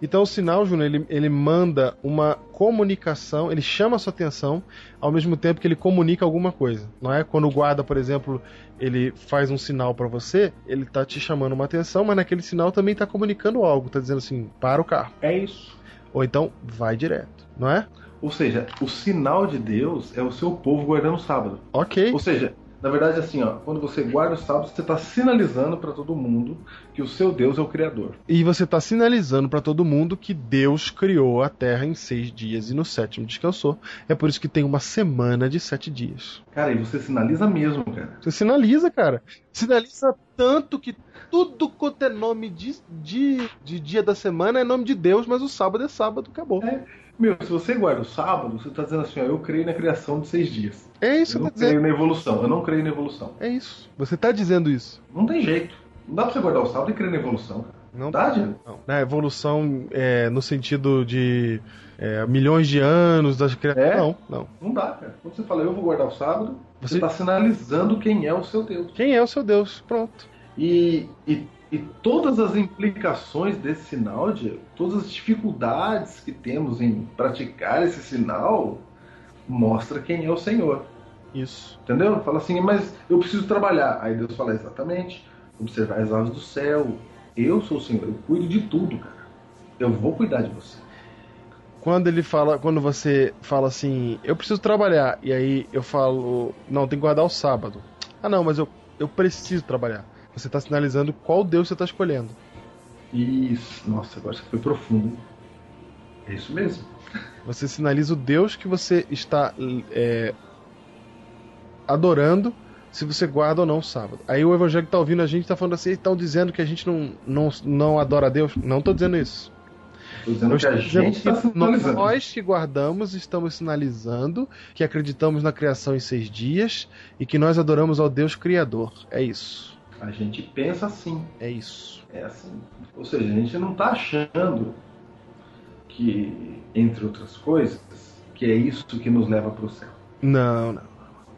Então o sinal, Júnior, ele, ele manda uma comunicação, ele chama a sua atenção ao mesmo tempo que ele comunica alguma coisa. Não é quando o guarda, por exemplo, ele faz um sinal pra você, ele tá te chamando uma atenção, mas naquele sinal também tá comunicando algo, tá dizendo assim, para o carro. É isso. Ou então vai direto, não é? Ou seja, o sinal de Deus é o seu povo guardando o sábado. Ok. Ou seja, Na verdade, assim, ó, quando você guarda o sábado, você está sinalizando para todo mundo que o seu Deus é o Criador. E você está sinalizando para todo mundo que Deus criou a Terra em seis dias e no sétimo descansou. É por isso que tem uma semana de sete dias. Cara, e você sinaliza mesmo, cara. Você sinaliza, cara. Sinaliza tanto que tudo quanto é nome de, de, de dia da semana é nome de Deus, mas o sábado é sábado, acabou. É. Meu, se você guarda o sábado, você está dizendo assim, ó, eu creio na criação de seis dias. É isso eu que não eu tô dizendo. creio na evolução, eu não creio na evolução. É isso. Você está dizendo isso. Não tem jeito. Não dá pra você guardar o sábado e crer na evolução. Não Dá, Diego? Não. Na evolução, é, no sentido de é, milhões de anos das criaturas. É? Não, não. Não dá, cara. Quando você fala eu vou guardar o sábado, você Você- está sinalizando quem é o seu Deus. Quem é o seu Deus? Pronto. E, e, e todas as implicações desse sinal, Diego, todas as dificuldades que temos em praticar esse sinal, mostra quem é o Senhor. Isso. Entendeu? Fala assim, mas eu preciso trabalhar. Aí Deus fala exatamente, observar as aves do céu. Eu sou o Senhor, eu cuido de tudo, cara. Eu vou cuidar de você. Quando ele fala, quando você fala assim, eu preciso trabalhar, e aí eu falo, não, tem que guardar o sábado. Ah, não, mas eu, eu preciso trabalhar. Você está sinalizando qual Deus você está escolhendo. Isso. Nossa, agora você foi profundo. É isso mesmo. Você sinaliza o Deus que você está é, adorando se você guarda ou não o sábado. Aí o evangelho que tá ouvindo a gente tá falando assim, estão dizendo que a gente não, não, não adora a Deus. Não tô dizendo isso. Tô dizendo Eu que a estou gente está que sinalizando. nós que guardamos estamos sinalizando que acreditamos na criação em seis dias e que nós adoramos ao Deus Criador. É isso. A gente pensa assim. É isso. É assim. Ou seja, a gente não está achando que, entre outras coisas, que é isso que nos leva para o céu. Não, não.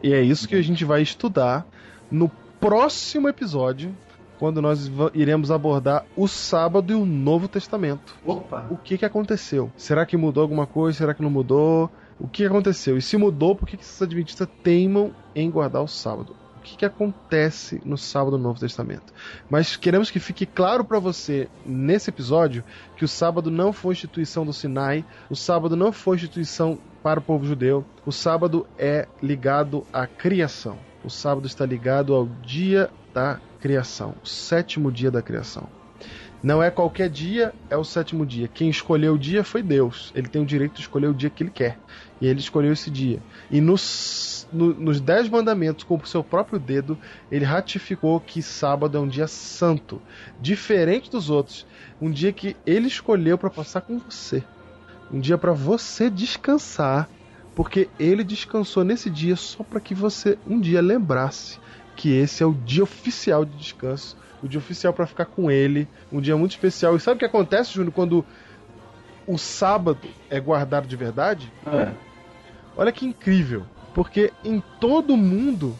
E é isso que a gente vai estudar no próximo episódio, quando nós iremos abordar o sábado e o Novo Testamento. Opa! O que, que aconteceu? Será que mudou alguma coisa? Será que não mudou? O que aconteceu? E se mudou, por que, que esses adventistas teimam em guardar o sábado? O que, que acontece no sábado do Novo Testamento? Mas queremos que fique claro para você nesse episódio que o sábado não foi instituição do Sinai, o sábado não foi instituição para o povo judeu, o sábado é ligado à criação. O sábado está ligado ao dia da criação, o sétimo dia da criação. Não é qualquer dia, é o sétimo dia. Quem escolheu o dia foi Deus. Ele tem o direito de escolher o dia que ele quer. E ele escolheu esse dia. E nos, no- nos Dez Mandamentos, com o seu próprio dedo, ele ratificou que sábado é um dia santo. Diferente dos outros. Um dia que ele escolheu para passar com você. Um dia para você descansar. Porque ele descansou nesse dia só para que você um dia lembrasse que esse é o dia oficial de descanso, o dia oficial para ficar com ele, um dia muito especial. E sabe o que acontece, Júnior, quando o sábado é guardado de verdade? É. Olha que incrível, porque em todo o mundo,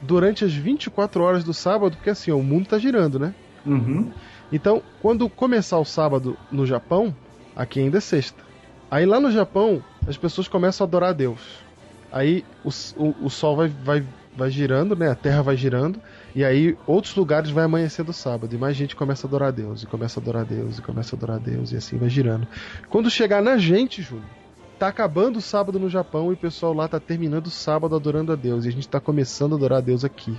durante as 24 horas do sábado, porque assim, ó, o mundo tá girando, né? Uhum. Então, quando começar o sábado no Japão, aqui ainda é sexta. Aí lá no Japão, as pessoas começam a adorar a Deus. Aí o, o, o sol vai, vai, vai girando, né? A terra vai girando. E aí outros lugares vai amanhecer do sábado. E mais gente começa a adorar a Deus. E começa a adorar a Deus. E começa a adorar a Deus. E assim vai girando. Quando chegar na gente, Júlio, tá acabando o sábado no Japão e o pessoal lá tá terminando o sábado adorando a Deus. E a gente tá começando a adorar a Deus aqui.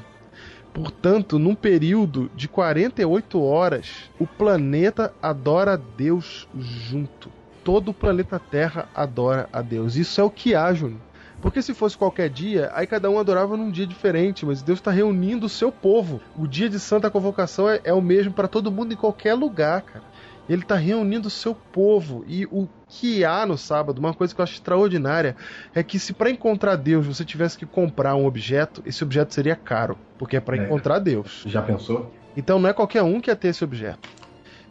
Portanto, num período de 48 horas, o planeta adora a Deus junto. Todo o planeta Terra adora a Deus. Isso é o que há, Júnior. Porque se fosse qualquer dia, aí cada um adorava num dia diferente, mas Deus está reunindo o seu povo. O dia de Santa Convocação é, é o mesmo para todo mundo em qualquer lugar, cara. Ele está reunindo o seu povo. E o que há no sábado, uma coisa que eu acho extraordinária, é que se para encontrar Deus você tivesse que comprar um objeto, esse objeto seria caro, porque é para É. encontrar Deus. Já pensou? Então não é qualquer um que ia ter esse objeto.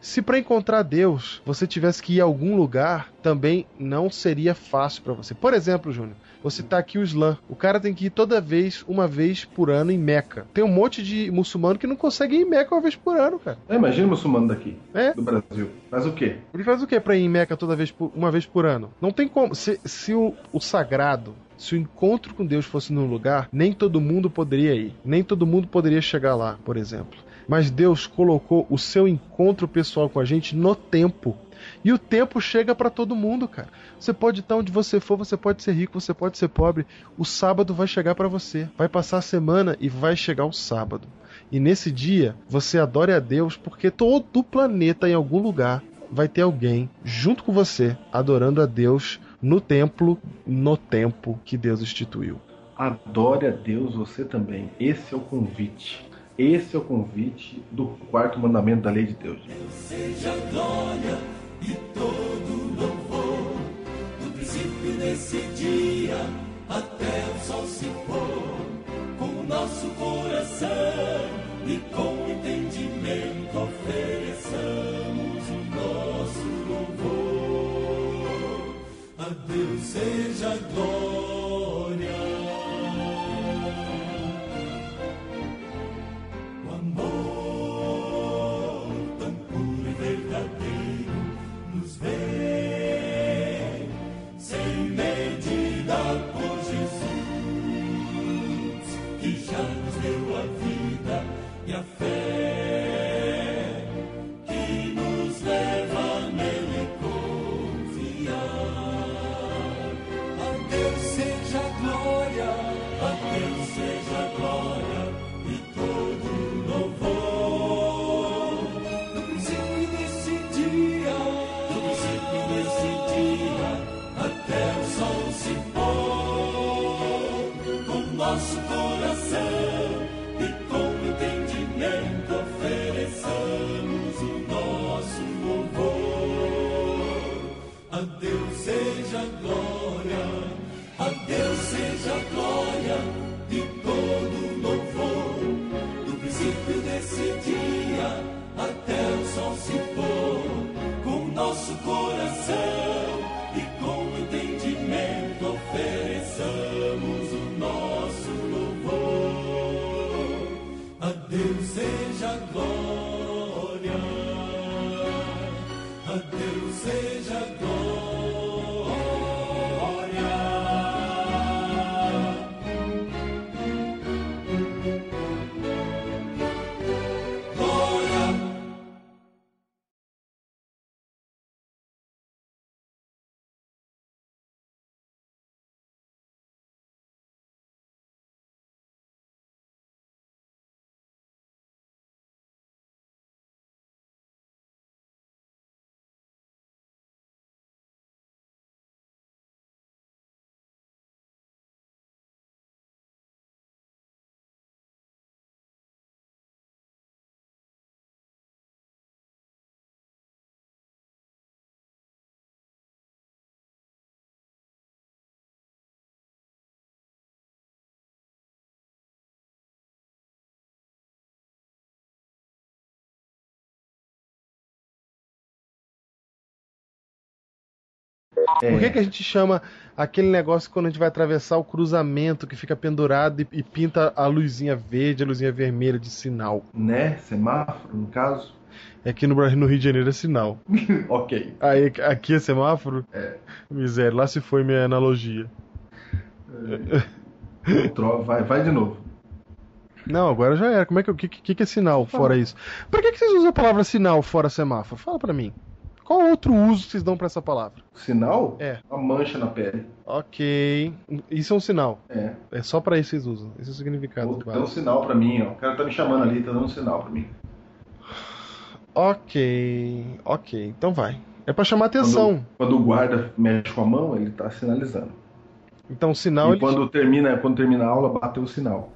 Se para encontrar Deus você tivesse que ir a algum lugar, também não seria fácil para você. Por exemplo, Júnior, você tá aqui o Islã. O cara tem que ir toda vez, uma vez por ano em Meca. Tem um monte de muçulmano que não consegue ir em Meca uma vez por ano, cara. É, imagina o muçulmano daqui, É. do Brasil. Faz o quê? Ele faz o que pra ir em Meca toda vez por, uma vez por ano? Não tem como. Se, se o, o sagrado, se o encontro com Deus fosse num lugar, nem todo mundo poderia ir. Nem todo mundo poderia chegar lá, por exemplo. Mas Deus colocou o seu encontro pessoal com a gente no tempo. E o tempo chega para todo mundo, cara. Você pode estar onde você for, você pode ser rico, você pode ser pobre. O sábado vai chegar para você. Vai passar a semana e vai chegar o sábado. E nesse dia, você adore a Deus porque todo o planeta, em algum lugar, vai ter alguém junto com você adorando a Deus no templo, no tempo que Deus instituiu. Adore a Deus você também. Esse é o convite. Esse é o convite do quarto mandamento da lei de Deus. Seja glória e todo louvor, do princípio desse dia até o sol se pôr, com o nosso coração e com entendimento ofereçamos o nosso louvor. A Deus seja glória. Por que, que a gente chama aquele negócio quando a gente vai atravessar o cruzamento que fica pendurado e, e pinta a luzinha verde, a luzinha vermelha de sinal? Né? Semáforo, no caso? É que no, no Rio de Janeiro é sinal. ok. Aí, aqui é semáforo? É. Miséria, lá se foi minha analogia. Tro- Vai, vai de novo. Não, agora já era. Como é que o que, que, que é sinal fora isso? Pra que, que vocês usam a palavra sinal fora semáforo? Fala pra mim. Qual outro uso vocês dão pra essa palavra? Sinal? É. Uma mancha na pele. Ok. Isso é um sinal. É. É só pra isso que vocês usam. Esse é o significado. Dá um sinal pra mim, ó. O cara tá me chamando ali, tá dando um sinal pra mim. Ok. Ok. Então vai. É pra chamar atenção. Quando, quando o guarda mexe com a mão, ele tá sinalizando. Então o sinal e ele- quando termina, quando termina a aula, bateu o sinal.